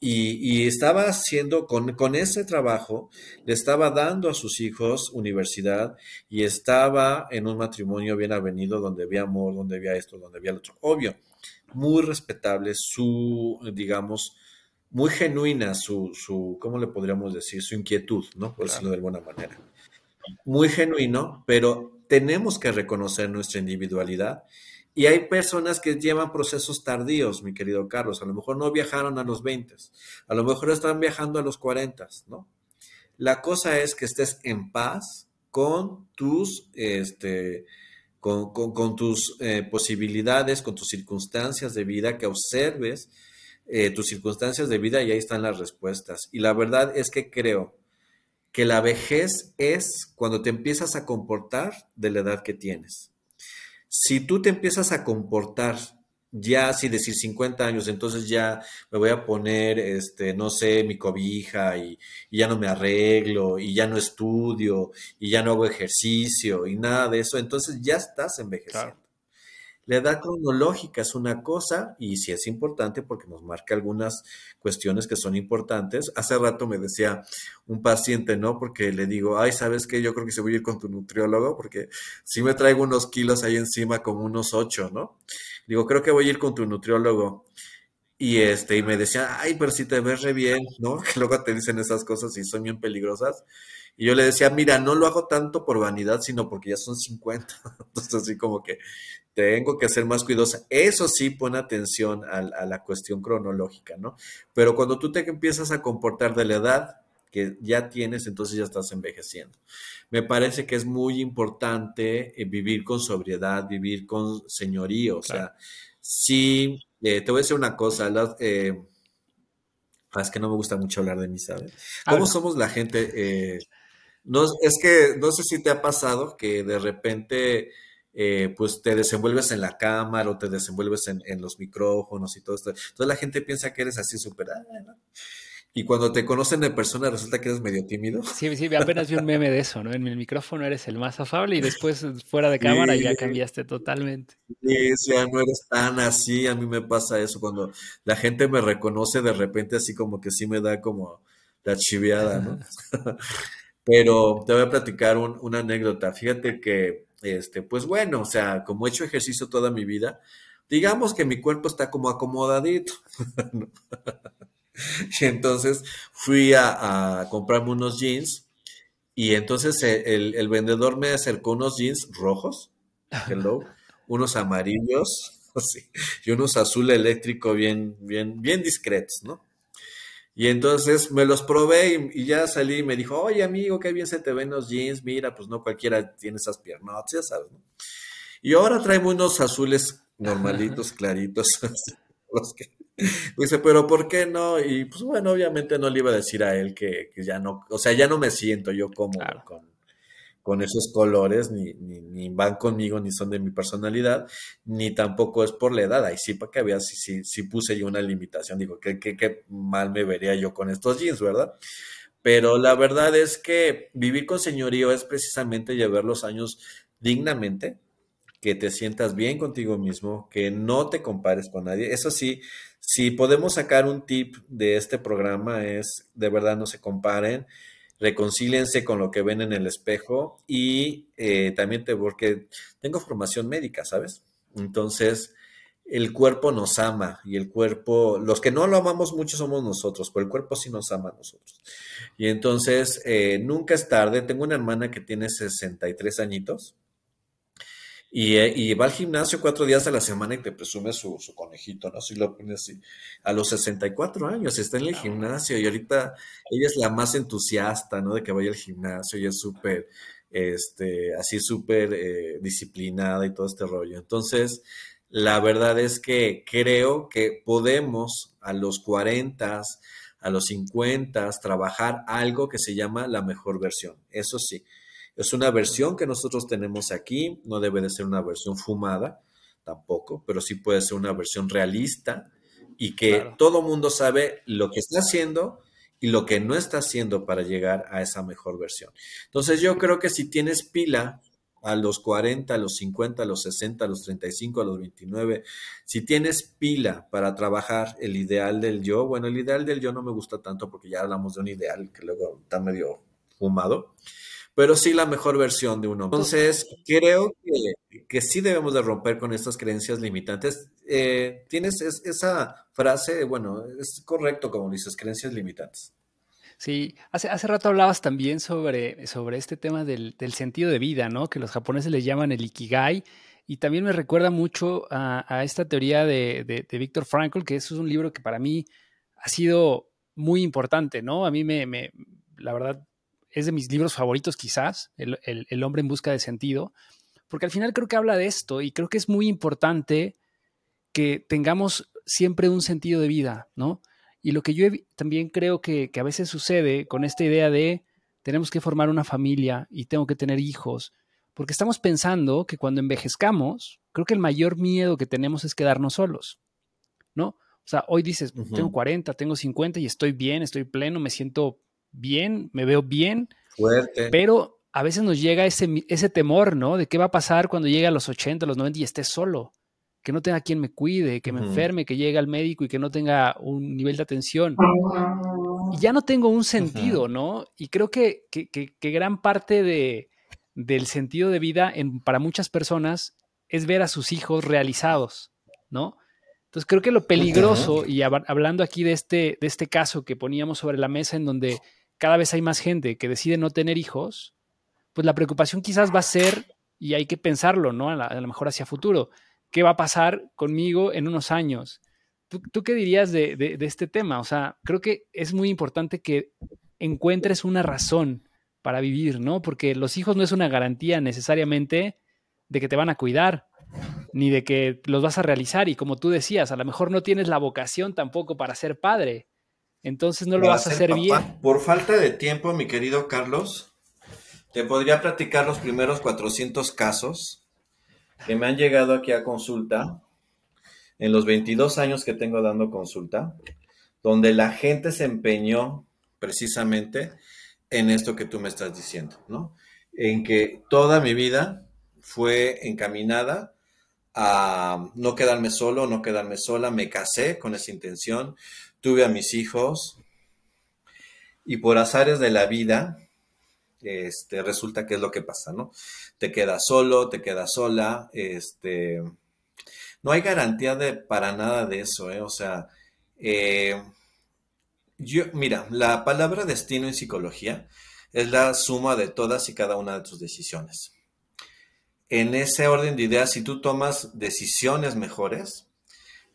Y, estaba haciendo, con, con, ese trabajo, le estaba dando a sus hijos universidad y estaba en un matrimonio bien avenido donde había amor, donde había esto, donde había lo otro. Obvio, muy respetable su, digamos, muy genuina su, su ¿cómo le podríamos decir? Su inquietud, ¿no? Por decirlo de alguna manera. Muy genuino, pero tenemos que reconocer nuestra individualidad y hay personas que llevan procesos tardíos, mi querido Carlos. A lo mejor no viajaron a los 20, a lo mejor están viajando a los 40, ¿no? La cosa es que estés en paz con tus, este, con, tus eh, posibilidades, con tus circunstancias de vida, que observes eh, tus circunstancias de vida y ahí están las respuestas. Y la verdad es que creo que la vejez es cuando te empiezas a comportar de la edad que tienes si tú te empiezas a comportar ya así decir 50 años, entonces ya me voy a poner, este, no sé, mi cobija y, ya no me arreglo y ya no estudio y ya no hago ejercicio y nada de eso, entonces ya estás envejeciendo. La edad cronológica es una cosa y sí es importante porque nos marca algunas cuestiones que son importantes. Hace rato me decía un paciente, ¿no? Porque le digo, ay, ¿sabes qué? Yo creo que se voy a ir con tu nutriólogo porque si me traigo unos kilos ahí encima como unos ocho, ¿no? Digo, creo que voy a ir con tu nutriólogo. Y este, y me decía, ay, pero si te ves re bien, ¿no? <laughs> Que luego te dicen esas cosas y son bien peligrosas. Y yo le decía, mira, no lo hago tanto por vanidad, sino porque ya son 50. <laughs> Entonces, así como que tengo que ser más cuidadosa. Eso sí pone atención a, la cuestión cronológica, ¿no? Pero cuando tú te empiezas a comportar de la edad que ya tienes, entonces ya estás envejeciendo. Me parece que es muy importante eh, vivir con sobriedad, vivir con señorío. O sea, sí, eh, te voy a decir una cosa, eh, ah, es que no me gusta mucho hablar de mí, ¿sabes? ¿Cómo somos la gente? No, es que no sé si te ha pasado que de repente eh, pues te desenvuelves en la cámara o te desenvuelves en, los micrófonos y todo esto. Entonces la gente piensa que eres así súper... Ah, y cuando te conocen de persona resulta que eres medio tímido. Sí, sí, apenas vi un meme de eso, ¿no? En el micrófono eres el más afable y después fuera de cámara ya cambiaste totalmente. Sí, ya no eres tan así. A mí me pasa eso cuando la gente me reconoce de repente así como que sí me da como la chiviada, ¿no? <laughs> Pero te voy a platicar una anécdota. Fíjate que este, pues bueno, o sea, como he hecho ejercicio toda mi vida, digamos que mi cuerpo está como acomodadito. <laughs> y entonces fui a, comprarme unos jeans y entonces el, vendedor me acercó unos jeans rojos, hello, <laughs> unos amarillos <laughs> y unos azul eléctrico bien, bien, bien discretos, ¿no? Y entonces me los probé y, ya salí y me dijo, oye amigo, qué bien se te ven los jeans, mira, pues no cualquiera tiene esas piernas, ya sabes, ¿no? Y ahora traigo unos azules normalitos, <laughs> claritos. <laughs> los que... <laughs> Dice, pero ¿por qué no? Y pues bueno, obviamente no le iba a decir a él que, ya no, o sea, ya no me siento yo cómodo con, con esos colores, ni, ni, van conmigo, ni son de mi personalidad, ni tampoco es por la edad. Ahí sí, para que veas, si sí, puse yo una limitación. Digo, ¿qué, qué, mal me vería yo con estos jeans, ¿verdad? Pero la verdad es que vivir con señorío es precisamente llevar los años dignamente, que te sientas bien contigo mismo, que no te compares con nadie. Eso sí, si podemos sacar un tip de este programa es, de verdad, no se comparen reconcílense con lo que ven en el espejo y eh, también te, porque tengo formación médica, ¿sabes? Entonces, el cuerpo nos ama y el cuerpo, los que no lo amamos mucho somos nosotros, pero el cuerpo sí nos ama a nosotros. Y entonces, eh, nunca es tarde. Tengo una hermana que tiene 63 añitos eh, y, va al gimnasio cuatro días a la semana y te presume su, conejito, ¿no? Si lo pones así. A los 64 años está en el gimnasio y ahorita ella es la más entusiasta, ¿no? De que vaya al gimnasio y es súper, este, así súper eh, disciplinada y todo este rollo. Entonces, la verdad es que creo que podemos a los 40, a los 50, trabajar algo que se llama la mejor versión. Eso sí es una versión que nosotros tenemos aquí, no debe de ser una versión fumada tampoco, pero sí puede ser una versión realista y que todo mundo sabe lo que está haciendo y lo que no está haciendo para llegar a esa mejor versión. Entonces yo creo que si tienes pila a los 40, a los 50, a los 60, a los 35, a los 29, si tienes pila para trabajar el ideal del yo, bueno, el ideal del yo no me gusta tanto porque ya hablamos de un ideal que luego está medio fumado, pero sí la mejor versión de uno. Entonces, creo que, que sí debemos de romper con estas creencias limitantes. Eh, tienes esa frase, bueno, es correcto como dices, creencias limitantes. Sí, hace, hace rato hablabas también sobre, sobre este tema del, sentido de vida, ¿no? Que los japoneses le llaman el ikigai. Y también me recuerda mucho a, esta teoría de, de, de Víctor Frankl, que eso es un libro que para mí ha sido muy importante, ¿no? A mí me, me la verdad, es de mis libros favoritos quizás, el, hombre en busca de sentido, porque al final creo que habla de esto y creo que es muy importante que tengamos siempre un sentido de vida, ¿no? Y lo que yo también creo que, que, a veces sucede con esta idea de tenemos que formar una familia y tengo que tener hijos, porque estamos pensando que cuando envejezcamos, creo que el mayor miedo que tenemos es quedarnos solos, ¿no? O sea, hoy dices, tengo 40, tengo 50 y estoy bien, estoy pleno, me siento bien, me veo bien, Fuerte. pero a veces nos llega ese, ese temor, ¿no? De qué va a pasar cuando llegue a los 80, los 90 y esté solo, que no tenga quien me cuide, que me enferme, que llegue al médico y que no tenga un nivel de atención. Y ya no tengo un sentido, ¿no? Y creo que, que, que, gran parte de, del sentido de vida en, para muchas personas es ver a sus hijos realizados, ¿no? Entonces creo que lo peligroso, y hablando aquí de este, de este caso que poníamos sobre la mesa en donde cada vez hay más gente que decide no tener hijos, pues la preocupación quizás va a ser, y hay que pensarlo, ¿no? A, lo mejor hacia futuro, ¿qué va a pasar conmigo en unos años? ¿Tú, qué dirías de, este tema? O sea, creo que es muy importante que encuentres una razón para vivir, ¿no? Porque los hijos no es una garantía necesariamente de que te van a cuidar, ni de que los vas a realizar. Y como tú decías, a lo mejor no tienes la vocación tampoco para ser padre. Entonces no lo vas a hacer bien. Por falta de tiempo, mi querido Carlos, te podría platicar los primeros 400 casos que me han llegado aquí a consulta en los 22 años que tengo dando consulta, donde la gente se empeñó precisamente en esto que tú me estás diciendo, ¿no? En que toda mi vida fue encaminada a no quedarme solo, no quedarme sola, me casé con esa intención, tuve a mis hijos y por azares de la vida, este, resulta que es lo que pasa, ¿no? Te quedas solo, te quedas sola, este, no hay garantía de, para nada de eso, ¿eh? O sea, eh, yo, mira, la palabra destino en psicología es la suma de todas y cada una de tus decisiones. En ese orden de ideas, si tú tomas decisiones mejores,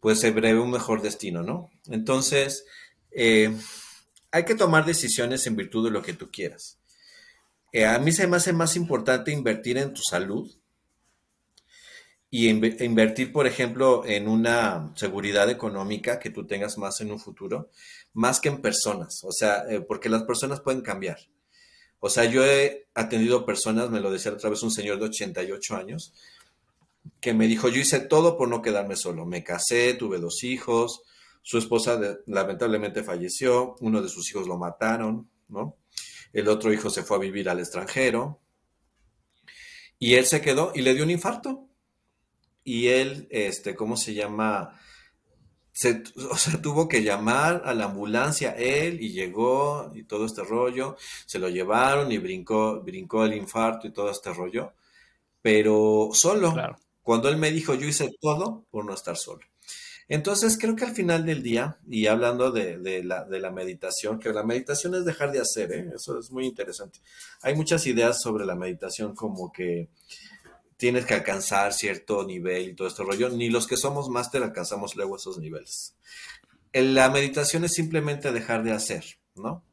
pues se breve un mejor destino, ¿no? Entonces, eh, hay que tomar decisiones en virtud de lo que tú quieras. Eh, a mí se me hace más importante invertir en tu salud y invertir, por ejemplo, en una seguridad económica que tú tengas más en un futuro, más que en personas. O sea, eh, porque las personas pueden cambiar. O sea, yo he atendido personas, me lo decía otra vez un señor de 88 años, que me dijo, yo hice todo por no quedarme solo. Me casé, tuve dos hijos, su esposa lamentablemente falleció, uno de sus hijos lo mataron, ¿no? El otro hijo se fue a vivir al extranjero y él se quedó y le dio un infarto. Y él, este, ¿cómo se llama? Se, o sea, tuvo que llamar a la ambulancia él y llegó y todo este rollo, se lo llevaron y brincó, brincó el infarto y todo este rollo, pero solo. Cuando él me dijo, yo hice todo por no estar solo. Entonces, creo que al final del día, y hablando de, la, meditación, que la meditación es dejar de hacer, ¿eh? eso es muy interesante. Hay muchas ideas sobre la meditación como que, tienes que alcanzar cierto nivel y todo este rollo, ni los que somos máster alcanzamos luego esos niveles. La meditación es simplemente dejar de hacer, ¿no?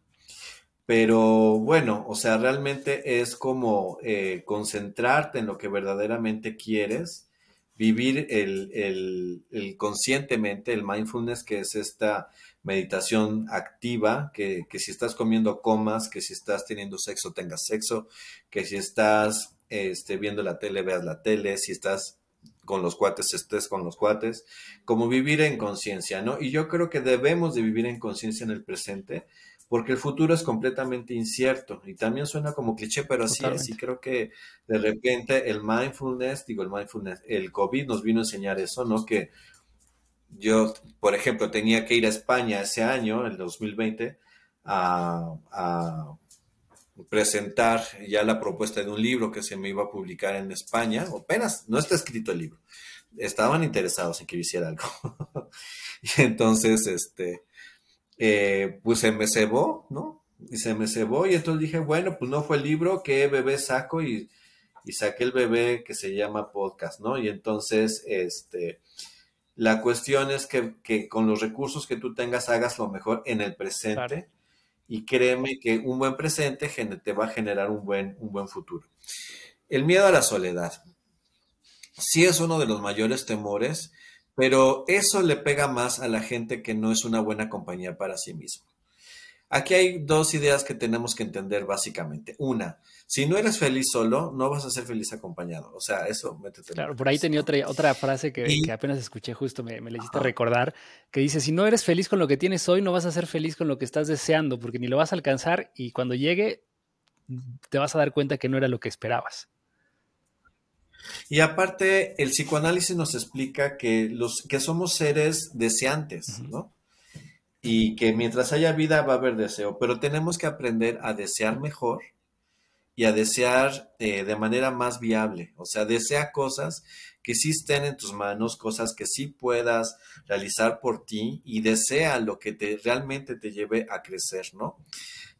Pero bueno, o sea, realmente es como eh, concentrarte en lo que verdaderamente quieres, vivir el, conscientemente, el mindfulness, que es esta meditación activa, que, que, si estás comiendo comas, que si estás teniendo sexo tengas sexo, que si estás este, viendo la tele veas la tele, si estás con los cuates estés con los cuates, como vivir en conciencia, ¿no? Y yo creo que debemos de vivir en conciencia en el presente porque el futuro es completamente incierto y también suena como cliché, pero así es y creo que de repente el mindfulness, digo el mindfulness, el COVID nos vino a enseñar eso, ¿no? Que yo, por ejemplo, tenía que ir a España ese año, el 2020, a, a presentar ya la propuesta de un libro que se me iba a publicar en España, o apenas, no está escrito el libro, estaban interesados en que yo hiciera algo. <laughs> y entonces, este, eh, pues se me cebó, ¿no? Y se me cebó y entonces dije, bueno, pues no fue el libro, ¿qué bebé saco? Y, y saqué el bebé que se llama podcast, ¿no? Y entonces, este, la cuestión es que, que, con los recursos que tú tengas hagas lo mejor en el presente y créeme que un buen presente te va a generar un buen, un buen futuro. El miedo a la soledad. Sí es uno de los mayores temores pero eso le pega más a la gente que no es una buena compañía para sí mismo. Aquí hay dos ideas que tenemos que entender básicamente. Una, si no eres feliz solo, no vas a ser feliz acompañado. O sea, eso métete. Claro, por ahí tenía otra, otra frase que, apenas escuché justo, me, me le hiciste recordar, que dice, si no eres feliz con lo que tienes hoy, no vas a ser feliz con lo que estás deseando, porque ni lo vas a alcanzar y cuando llegue, te vas a dar cuenta que no era lo que esperabas. Y aparte, el psicoanálisis nos explica que, los, que somos seres deseantes, ¿no? Y que mientras haya vida va a haber deseo, pero tenemos que aprender a desear mejor y a desear eh, de manera más viable. O sea, desea cosas que sí estén en tus manos, cosas que sí puedas realizar por ti y desea lo que te, realmente te lleve a crecer, ¿no?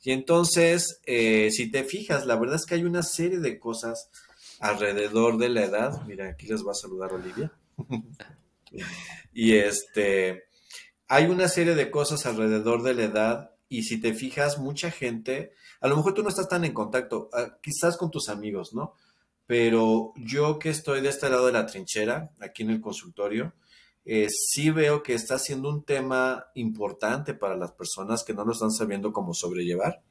Y entonces, eh, si te fijas, la verdad es que hay una serie de cosas alrededor de la edad. Mira, aquí les va a saludar Olivia. <laughs> y este, hay una serie de cosas alrededor de la edad y si te fijas, mucha gente, a lo mejor tú no estás tan en contacto, ah, quizás con tus amigos, ¿no? Pero yo que estoy de este lado de la trinchera, aquí en el consultorio, eh, sí veo que está siendo un tema importante para las personas que no lo están sabiendo cómo sobrellevar.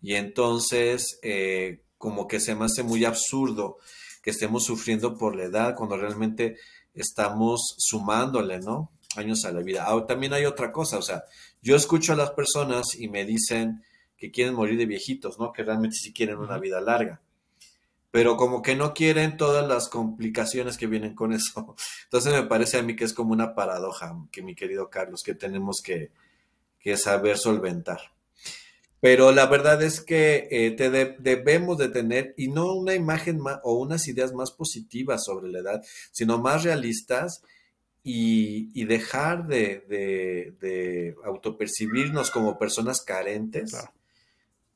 Y entonces, eh, como que se me hace muy absurdo que estemos sufriendo por la edad cuando realmente estamos sumándole, ¿no? Años a la vida. Ah, también hay otra cosa, o sea, yo escucho a las personas y me dicen que quieren morir de viejitos, ¿no? Que realmente sí quieren una vida larga. Pero como que no quieren todas las complicaciones que vienen con eso. <laughs> Entonces me parece a mí que es como una paradoja, que mi querido Carlos, que tenemos que, que saber solventar. Pero la verdad es que eh, te debemos de tener, y no una imagen más, o unas ideas más positivas sobre la edad, sino más realistas y, dejar de, de, autopercibirnos como personas carentes.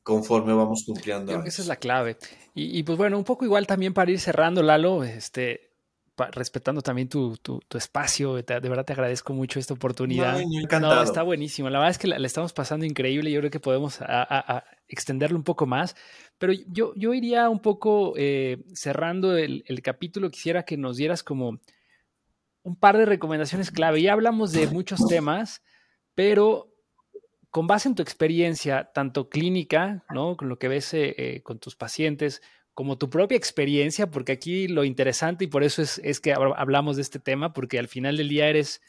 conforme vamos cumpliendo. Creo que esa es la clave. Y, y, pues bueno, un poco igual también para ir cerrando, Lalo, este, respetando también tu, espacio. de verdad te agradezco mucho esta oportunidad. No, está buenísimo. La verdad es que la, estamos pasando increíble. Yo creo que podemos extenderlo un poco más. Pero yo, yo iría un poco eh, cerrando el, capítulo. Quisiera que nos dieras como un par de recomendaciones clave. Ya hablamos de muchos temas, pero con base en tu experiencia, tanto clínica, ¿no? Con lo que ves eh, eh, con tus pacientes, como tu propia experiencia, porque aquí lo interesante y por eso es, es, que hablamos de este tema, porque al final del día eres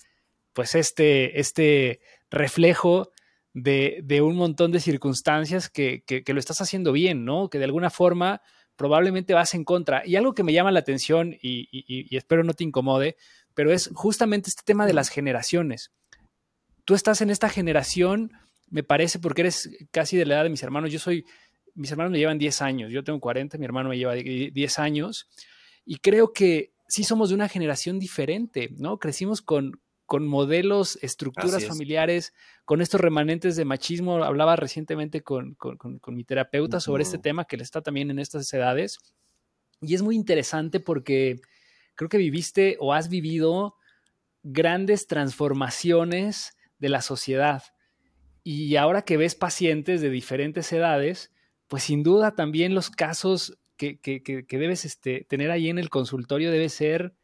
pues este, este reflejo de, de un montón de circunstancias que, que, lo estás haciendo bien, ¿no? Que de alguna forma probablemente vas en contra. Y algo que me llama la atención y, y espero no te incomode, pero es justamente este tema de las generaciones. Tú estás en esta generación, me parece, porque eres casi de la edad de mis hermanos. Yo soy mis hermanos me llevan 10 años, yo tengo 40, mi hermano me lleva 10 años, y creo que sí somos de una generación diferente, ¿no? Crecimos con, con modelos, estructuras familiares, con estos remanentes de machismo. Hablaba recientemente con, con, mi terapeuta sobre este tema, que le está también en estas edades. Y es muy interesante porque creo que viviste o has vivido grandes transformaciones de la sociedad. Y ahora que ves pacientes de diferentes edades, pues sin duda también los casos que, debes este, tener ahí en el consultorio debe ser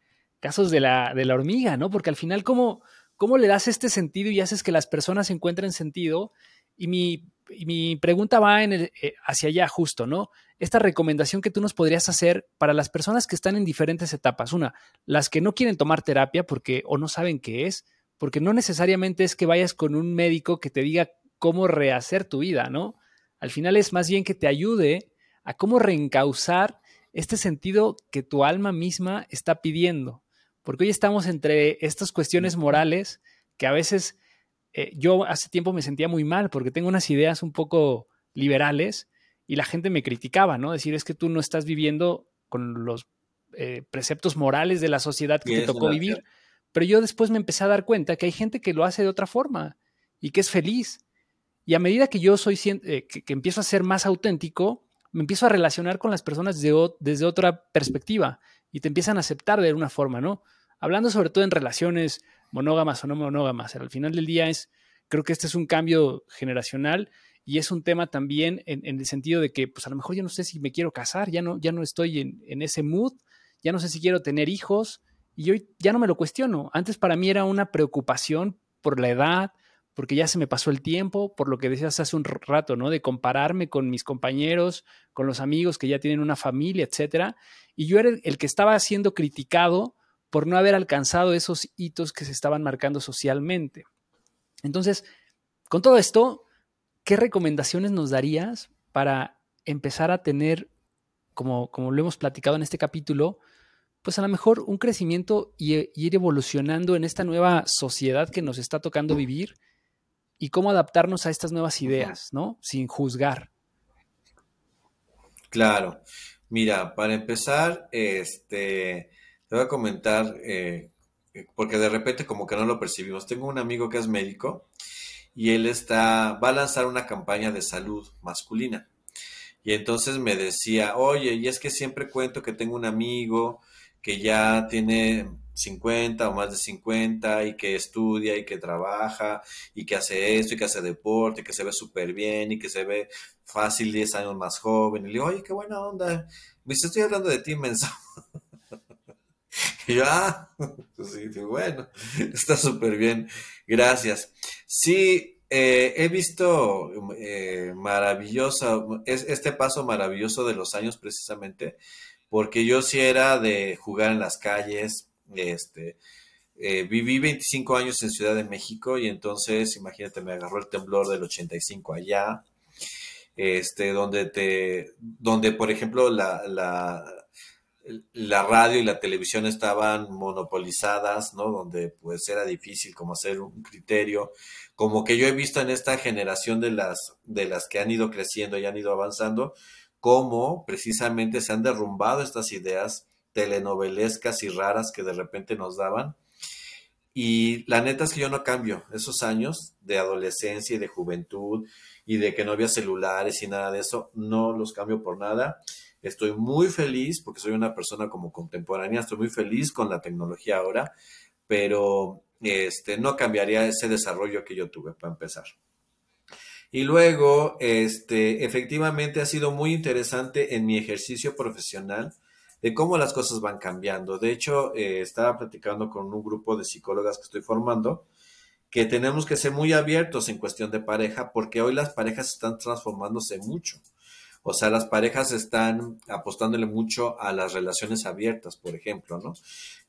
casos de la, de la hormiga, ¿no? Porque al final, ¿cómo, ¿cómo le das este sentido y haces que las personas encuentren sentido? Y mi, mi pregunta va en eh, hacia allá justo, ¿no? Esta recomendación que tú nos podrías hacer para las personas que están en diferentes etapas. Una, las que no quieren tomar terapia porque o no saben qué es, porque no necesariamente es que vayas con un médico que te diga cómo rehacer tu vida, ¿no? Al final es más bien que te ayude a cómo reencauzar este sentido que tu alma misma está pidiendo. Porque hoy estamos entre estas cuestiones morales que a veces eh, yo hace tiempo me sentía muy mal porque tengo unas ideas un poco liberales y la gente me criticaba, ¿no? Decir, es que tú no estás viviendo con los eh, preceptos morales de la sociedad que te tocó vivir. Pero yo después me empecé a dar cuenta que hay gente que lo hace de otra forma y que es feliz. Y a medida que yo soy, eh, que, empiezo a ser más auténtico, me empiezo a relacionar con las personas desde otra perspectiva y te empiezan a aceptar de una forma, ¿no? Hablando sobre todo en relaciones monógamas o no monógamas. Al final del día es, creo que este es un cambio generacional y es un tema también en, el sentido de que, pues a lo mejor yo no sé si me quiero casar, ya no, ya no estoy en ese mood, ya no sé si quiero tener hijos y hoy ya no me lo cuestiono. Antes para mí era una preocupación por la edad, porque ya se me pasó el tiempo, por lo que decías hace un rato, ¿no? De compararme con mis compañeros, con los amigos que ya tienen una familia, etcétera. Y yo era el que estaba siendo criticado por no haber alcanzado esos hitos que se estaban marcando socialmente. Entonces, con todo esto, ¿qué recomendaciones nos darías para empezar a tener, como, como lo hemos platicado en este capítulo, pues a lo mejor un crecimiento y, ir evolucionando en esta nueva sociedad que nos está tocando vivir y cómo adaptarnos a estas nuevas ideas, ¿no? Sin juzgar. Claro. Mira, para empezar, este, te voy a comentar, eh, porque de repente como que no lo percibimos. Tengo un amigo que es médico y él está, va a lanzar una campaña de salud masculina. Y entonces me decía, oye, y es que siempre cuento que tengo un amigo que ya tiene 50 o más de 50 y que estudia y que trabaja y que hace esto y que hace deporte y que se ve súper bien y que se ve fácil 10 años más joven. Y le digo, oye, qué buena onda. Me dice, estoy hablando de ti, menso. <laughs> Y yo, ah, pues bueno, está súper bien, gracias. Sí, eh, he visto eh, maravilloso, es, este paso maravilloso de los años precisamente, porque yo sí era de jugar en las calles, este, eh, viví 25 años en Ciudad de México y entonces, imagínate, me agarró el temblor del 85 allá, este, donde te, donde por ejemplo la, la la radio y la televisión estaban monopolizadas, ¿no? Donde pues era difícil como hacer un criterio, como que yo he visto en esta generación de las, de las que han ido creciendo y han ido avanzando, cómo precisamente se han derrumbado estas ideas telenovelescas y raras que de repente nos daban. Y la neta es que yo no cambio esos años de adolescencia y de juventud y de que no había celulares y nada de eso, no los cambio por nada Estoy muy feliz porque soy una persona como contemporánea, estoy muy feliz con la tecnología ahora, pero este, no cambiaría ese desarrollo que yo tuve para empezar. Y luego, este, efectivamente ha sido muy interesante en mi ejercicio profesional de cómo las cosas van cambiando. De hecho, eh, estaba platicando con un grupo de psicólogas que estoy formando que tenemos que ser muy abiertos en cuestión de pareja porque hoy las parejas están transformándose mucho. O sea, las parejas están apostándole mucho a las relaciones abiertas, por ejemplo, ¿no?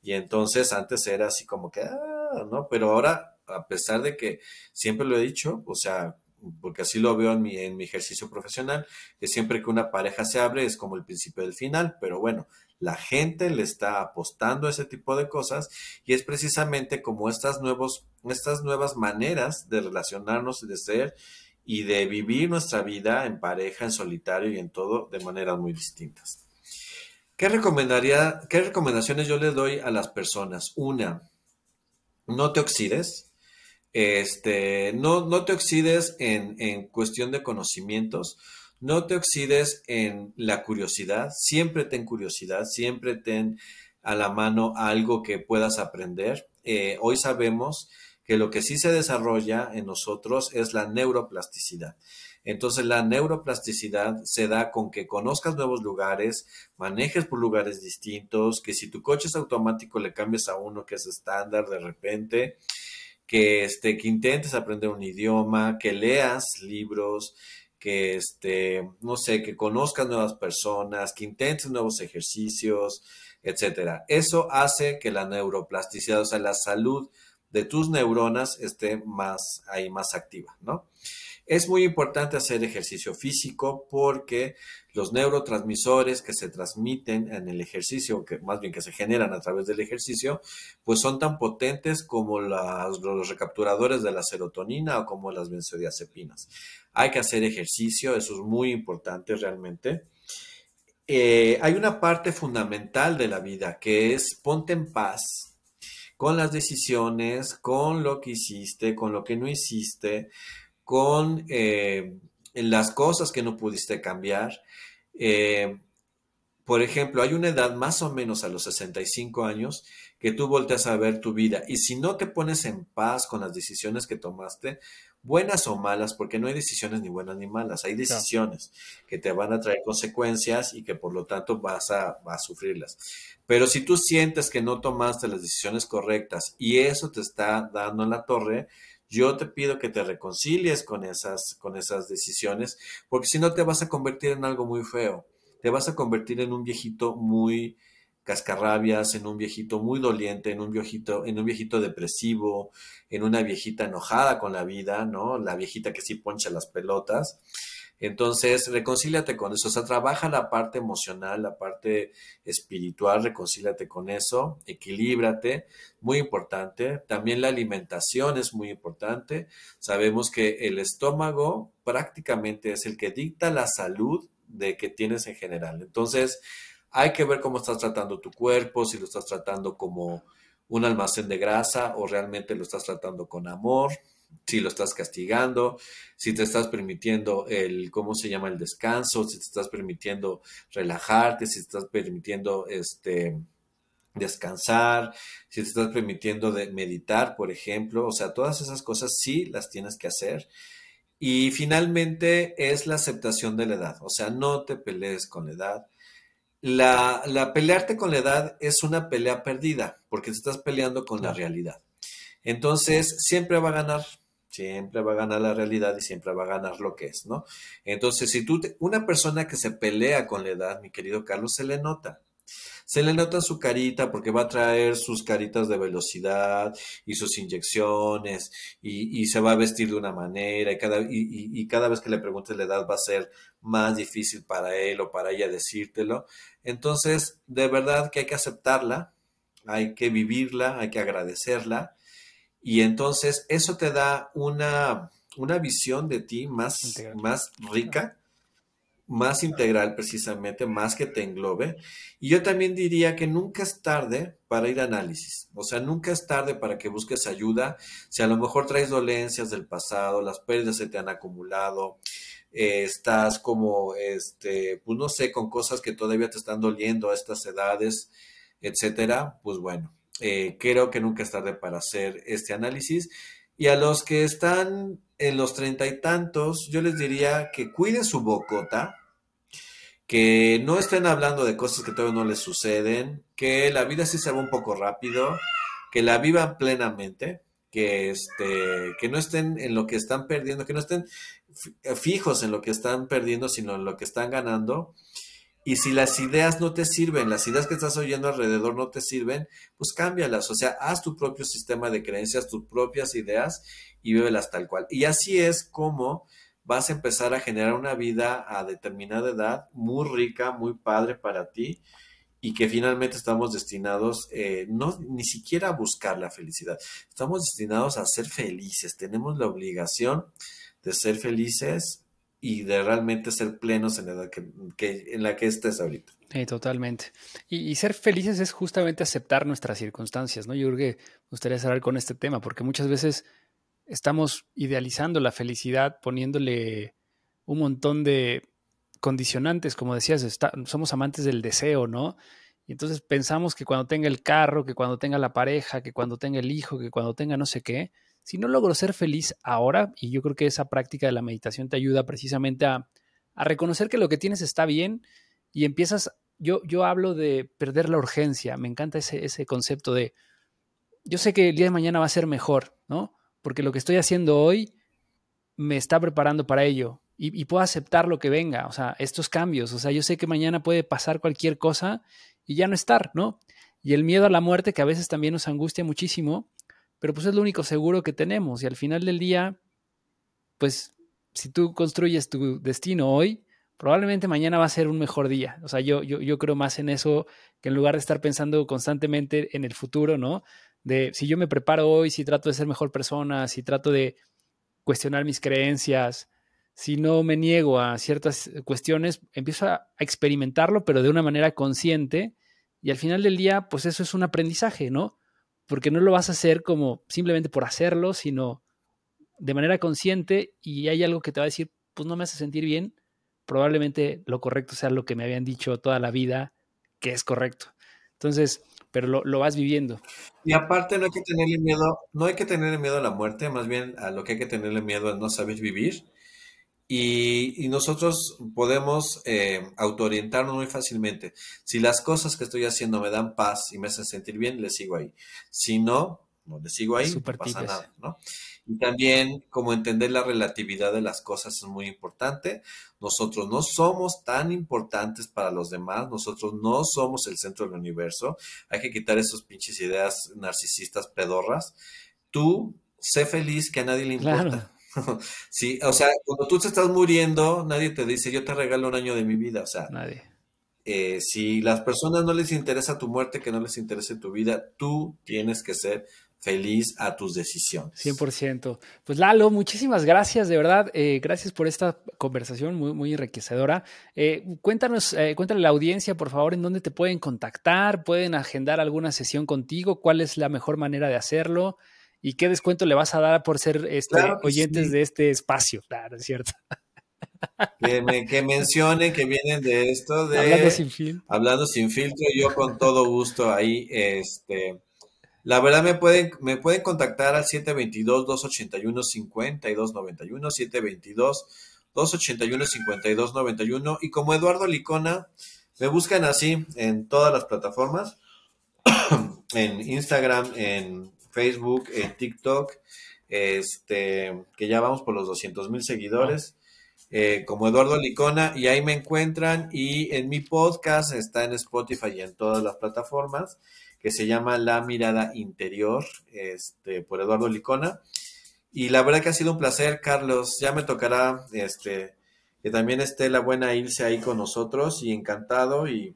Y entonces antes era así como que, ah, ¿no? Pero ahora, a pesar de que siempre lo he dicho, o sea, porque así lo veo en mi, en mi ejercicio profesional, que siempre que una pareja se abre es como el principio del final, pero bueno, la gente le está apostando a ese tipo de cosas y es precisamente como estas, nuevos, estas nuevas maneras de relacionarnos y de ser y de vivir nuestra vida en pareja, en solitario y en todo de maneras muy distintas. ¿Qué recomendaría, qué recomendaciones yo le doy a las personas? Una, no te oxides. Este, no, no te oxides en, en cuestión de conocimientos. no te oxides en la curiosidad, siempre ten curiosidad, siempre ten a la mano algo que puedas aprender. Eh, hoy sabemos que lo que sí se desarrolla en nosotros es la neuroplasticidad. Entonces la neuroplasticidad se da con que conozcas nuevos lugares, manejes por lugares distintos, que si tu coche es automático le cambies a uno que es estándar de repente, que, este, que intentes aprender un idioma, que leas libros, que este, no sé, que conozcas nuevas personas, que intentes nuevos ejercicios, etcétera. Eso hace que la neuroplasticidad, o sea, la salud de tus neuronas esté más ahí más activa, ¿no? Es muy importante hacer ejercicio físico porque los neurotransmisores que se transmiten en el ejercicio, que más bien que se generan a través del ejercicio, pues son tan potentes como los recapturadores de la serotonina o como las benzodiazepinas. Hay que hacer ejercicio, eso es muy importante realmente. Eh, hay una parte fundamental de la vida que es ponte en paz con las decisiones, con lo que hiciste, con lo que no hiciste, con eh, las cosas que no pudiste cambiar. Eh, por ejemplo, hay una edad más o menos a los 65 años que tú volteas a ver tu vida y si no te pones en paz con las decisiones que tomaste, buenas o malas, porque no hay decisiones ni buenas ni malas, hay decisiones que te van a traer consecuencias y que por lo tanto vas a, vas a sufrirlas. Pero si tú sientes que no tomaste las decisiones correctas y eso te está dando en la torre, yo te pido que te reconcilies con esas, con esas decisiones, porque si no te vas a convertir en algo muy feo. Te vas a convertir en un viejito muy cascarrabias, en un viejito muy doliente, en un viejito, en un viejito depresivo, en una viejita enojada con la vida, ¿no? La viejita que sí poncha las pelotas. Entonces, reconcíliate con eso, o sea, trabaja la parte emocional, la parte espiritual, reconcíliate con eso, equilíbrate, muy importante. También la alimentación es muy importante. Sabemos que el estómago prácticamente es el que dicta la salud de que tienes en general. Entonces, hay que ver cómo estás tratando tu cuerpo, si lo estás tratando como un almacén de grasa o realmente lo estás tratando con amor si lo estás castigando, si te estás permitiendo el, ¿cómo se llama? El descanso, si te estás permitiendo relajarte, si te estás permitiendo este, descansar, si te estás permitiendo de meditar, por ejemplo, o sea, todas esas cosas sí las tienes que hacer. Y finalmente es la aceptación de la edad, o sea, no te pelees con la edad. La, la pelearte con la edad es una pelea perdida, porque te estás peleando con la realidad. Entonces, siempre va a ganar, siempre va a ganar la realidad y siempre va a ganar lo que es, ¿no? Entonces, si tú, una persona que se pelea con la edad, mi querido Carlos, se le nota. Se le nota su carita porque va a traer sus caritas de velocidad y sus inyecciones y, se va a vestir de una manera y cada, y cada vez que le preguntes la edad va a ser más difícil para él o para ella decírtelo. Entonces, de verdad que hay que aceptarla, hay que vivirla, hay que agradecerla y entonces eso te da una, visión de ti más, más rica, más integral precisamente, más que te englobe. Y yo también diría que nunca es tarde para ir a análisis. O sea, nunca es tarde para que busques ayuda. Si a lo mejor traes dolencias del pasado, las pérdidas se te han acumulado, eh, estás como, este, pues no sé, con cosas que todavía te están doliendo a estas edades, etcétera, pues bueno, eh, creo que nunca es tarde para hacer este análisis. Y a los que están en los treinta y tantos, yo les diría que cuiden su bocota, que no estén hablando de cosas que todavía no les suceden, que la vida sí se va un poco rápido, que la vivan plenamente, que, este, que no estén en lo que están perdiendo, que no estén fijos en lo que están perdiendo, sino en lo que están ganando y si las ideas no te sirven, las ideas que estás oyendo alrededor no te sirven, pues cámbialas. O sea, haz tu propio sistema de creencias, tus propias ideas y vívelas tal cual. Y así es como vas a empezar a generar una vida a determinada edad muy rica, muy padre para ti y que finalmente estamos destinados eh, no ni siquiera a buscar la felicidad, estamos destinados a ser felices, tenemos la obligación de ser felices y de realmente ser plenos en la edad que, en la que estés ahorita. Sí, totalmente. Y, ser felices es justamente aceptar nuestras circunstancias, ¿no? Yo me gustaría cerrar con este tema, porque muchas veces estamos idealizando la felicidad, poniéndole un montón de condicionantes, como decías, somos amantes del deseo, ¿no? Y entonces pensamos que cuando tenga el carro, que cuando tenga la pareja, que cuando tenga el hijo, que cuando tenga no sé qué, si no logro ser feliz ahora, y yo creo que esa práctica de la meditación te ayuda precisamente a, reconocer que lo que tienes está bien y empiezas, yo, yo hablo de perder la urgencia, me encanta ese, ese concepto de, yo sé que el día de mañana va a ser mejor, ¿no? Porque lo que estoy haciendo hoy me está preparando para ello y, y, puedo aceptar lo que venga, o sea, estos cambios, o sea, yo sé que mañana puede pasar cualquier cosa y ya no estar, ¿no? Y el miedo a la muerte, que a veces también nos angustia muchísimo, pero pues es lo único seguro que tenemos. Y al final del día, pues si tú construyes tu destino hoy, probablemente mañana va a ser un mejor día. O sea, yo, yo, yo creo más en eso que en lugar de estar pensando constantemente en el futuro, ¿no? De si yo me preparo hoy, si trato de ser mejor persona, si trato de cuestionar mis creencias, si no me niego a ciertas cuestiones, empiezo a experimentarlo, pero de una manera consciente y al final del día, pues eso es un aprendizaje, ¿no? Porque no lo vas a hacer como simplemente por hacerlo, sino de manera consciente y hay algo que te va a decir, pues no me hace sentir bien, probablemente lo correcto sea lo que me habían dicho toda la vida que es correcto. Entonces, pero lo, lo, vas viviendo. Y aparte no hay que tenerle miedo, no hay que tenerle miedo a la muerte, más bien a lo que hay que tenerle miedo es no saber vivir y, nosotros podemos eh, autoorientarnos muy fácilmente. Si las cosas que estoy haciendo me dan paz y me hacen sentir bien, le sigo ahí. Si no, no le sigo ahí, no pasa nada, ¿no? Y también como entender la relatividad de las cosas es muy importante. Nosotros no somos tan importantes para los demás, nosotros no somos el centro del universo. Hay que quitar esas pinches ideas narcisistas pedorras. Tú sé feliz que a nadie le importa. <laughs> sí, o sea, cuando tú te estás muriendo, nadie te dice, yo te regalo un año de mi vida, o sea, nadie. Eh, si las personas no les interesa tu muerte, que no les interese tu vida, tú tienes que ser feliz a tus decisiones. 100%. Pues Lalo, muchísimas gracias, de verdad. Eh, gracias por esta conversación muy, muy enriquecedora. Eh, cuéntanos, cuéntale a la audiencia, por favor, en dónde te pueden contactar, pueden agendar alguna sesión contigo, cuál es la mejor manera de hacerlo. ¿Y qué descuento le vas a dar por ser este, oyentes de este espacio? Claro, es cierto. Que, me, que mencionen que vienen de esto de hablando sin filtro. Hablando sin filtro, yo con todo gusto ahí, este, la verdad me pueden, me pueden contactar al 722-281-5291, 722-281-5291 y como Eduardo Licona, me buscan así en todas las plataformas, <coughs> en Instagram, en Facebook, en TikTok, este, que ya vamos por los 200 mil seguidores, eh, como Eduardo Licona, y ahí me encuentran. Y en mi podcast está en Spotify y en todas las plataformas, que se llama La Mirada Interior, este, por Eduardo Licona. Y la verdad que ha sido un placer, Carlos. Ya me tocará este, que también esté la buena Ilse ahí con nosotros y encantado. Y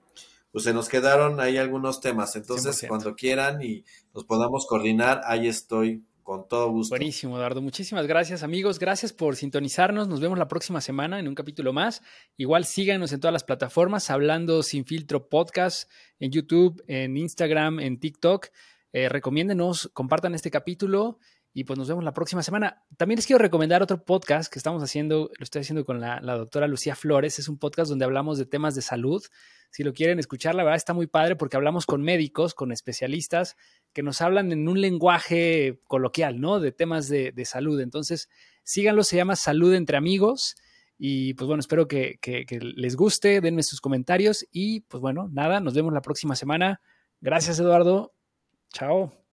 pues se nos quedaron ahí algunos temas. Entonces, cuando quieran y nos podamos coordinar, ahí estoy con todo gusto. Buenísimo, Eduardo. Muchísimas gracias, amigos. Gracias por sintonizarnos. Nos vemos la próxima semana en un capítulo más. Igual síganos en todas las plataformas, hablando sin filtro podcast, en YouTube, en Instagram, en TikTok. Eh, recomiéndenos, compartan este capítulo y pues nos vemos la próxima semana. También les quiero recomendar otro podcast que estamos haciendo, lo estoy haciendo con la, doctora Lucía Flores. Es un podcast donde hablamos de temas de salud. Si lo quieren escuchar, la verdad está muy padre porque hablamos con médicos, con especialistas que nos hablan en un lenguaje coloquial, ¿no? De temas de, salud. Entonces, síganlo, se llama Salud entre Amigos. Y pues bueno, espero que, que les guste, denme sus comentarios y pues bueno, nada, nos vemos la próxima semana. Gracias, Eduardo. Chao.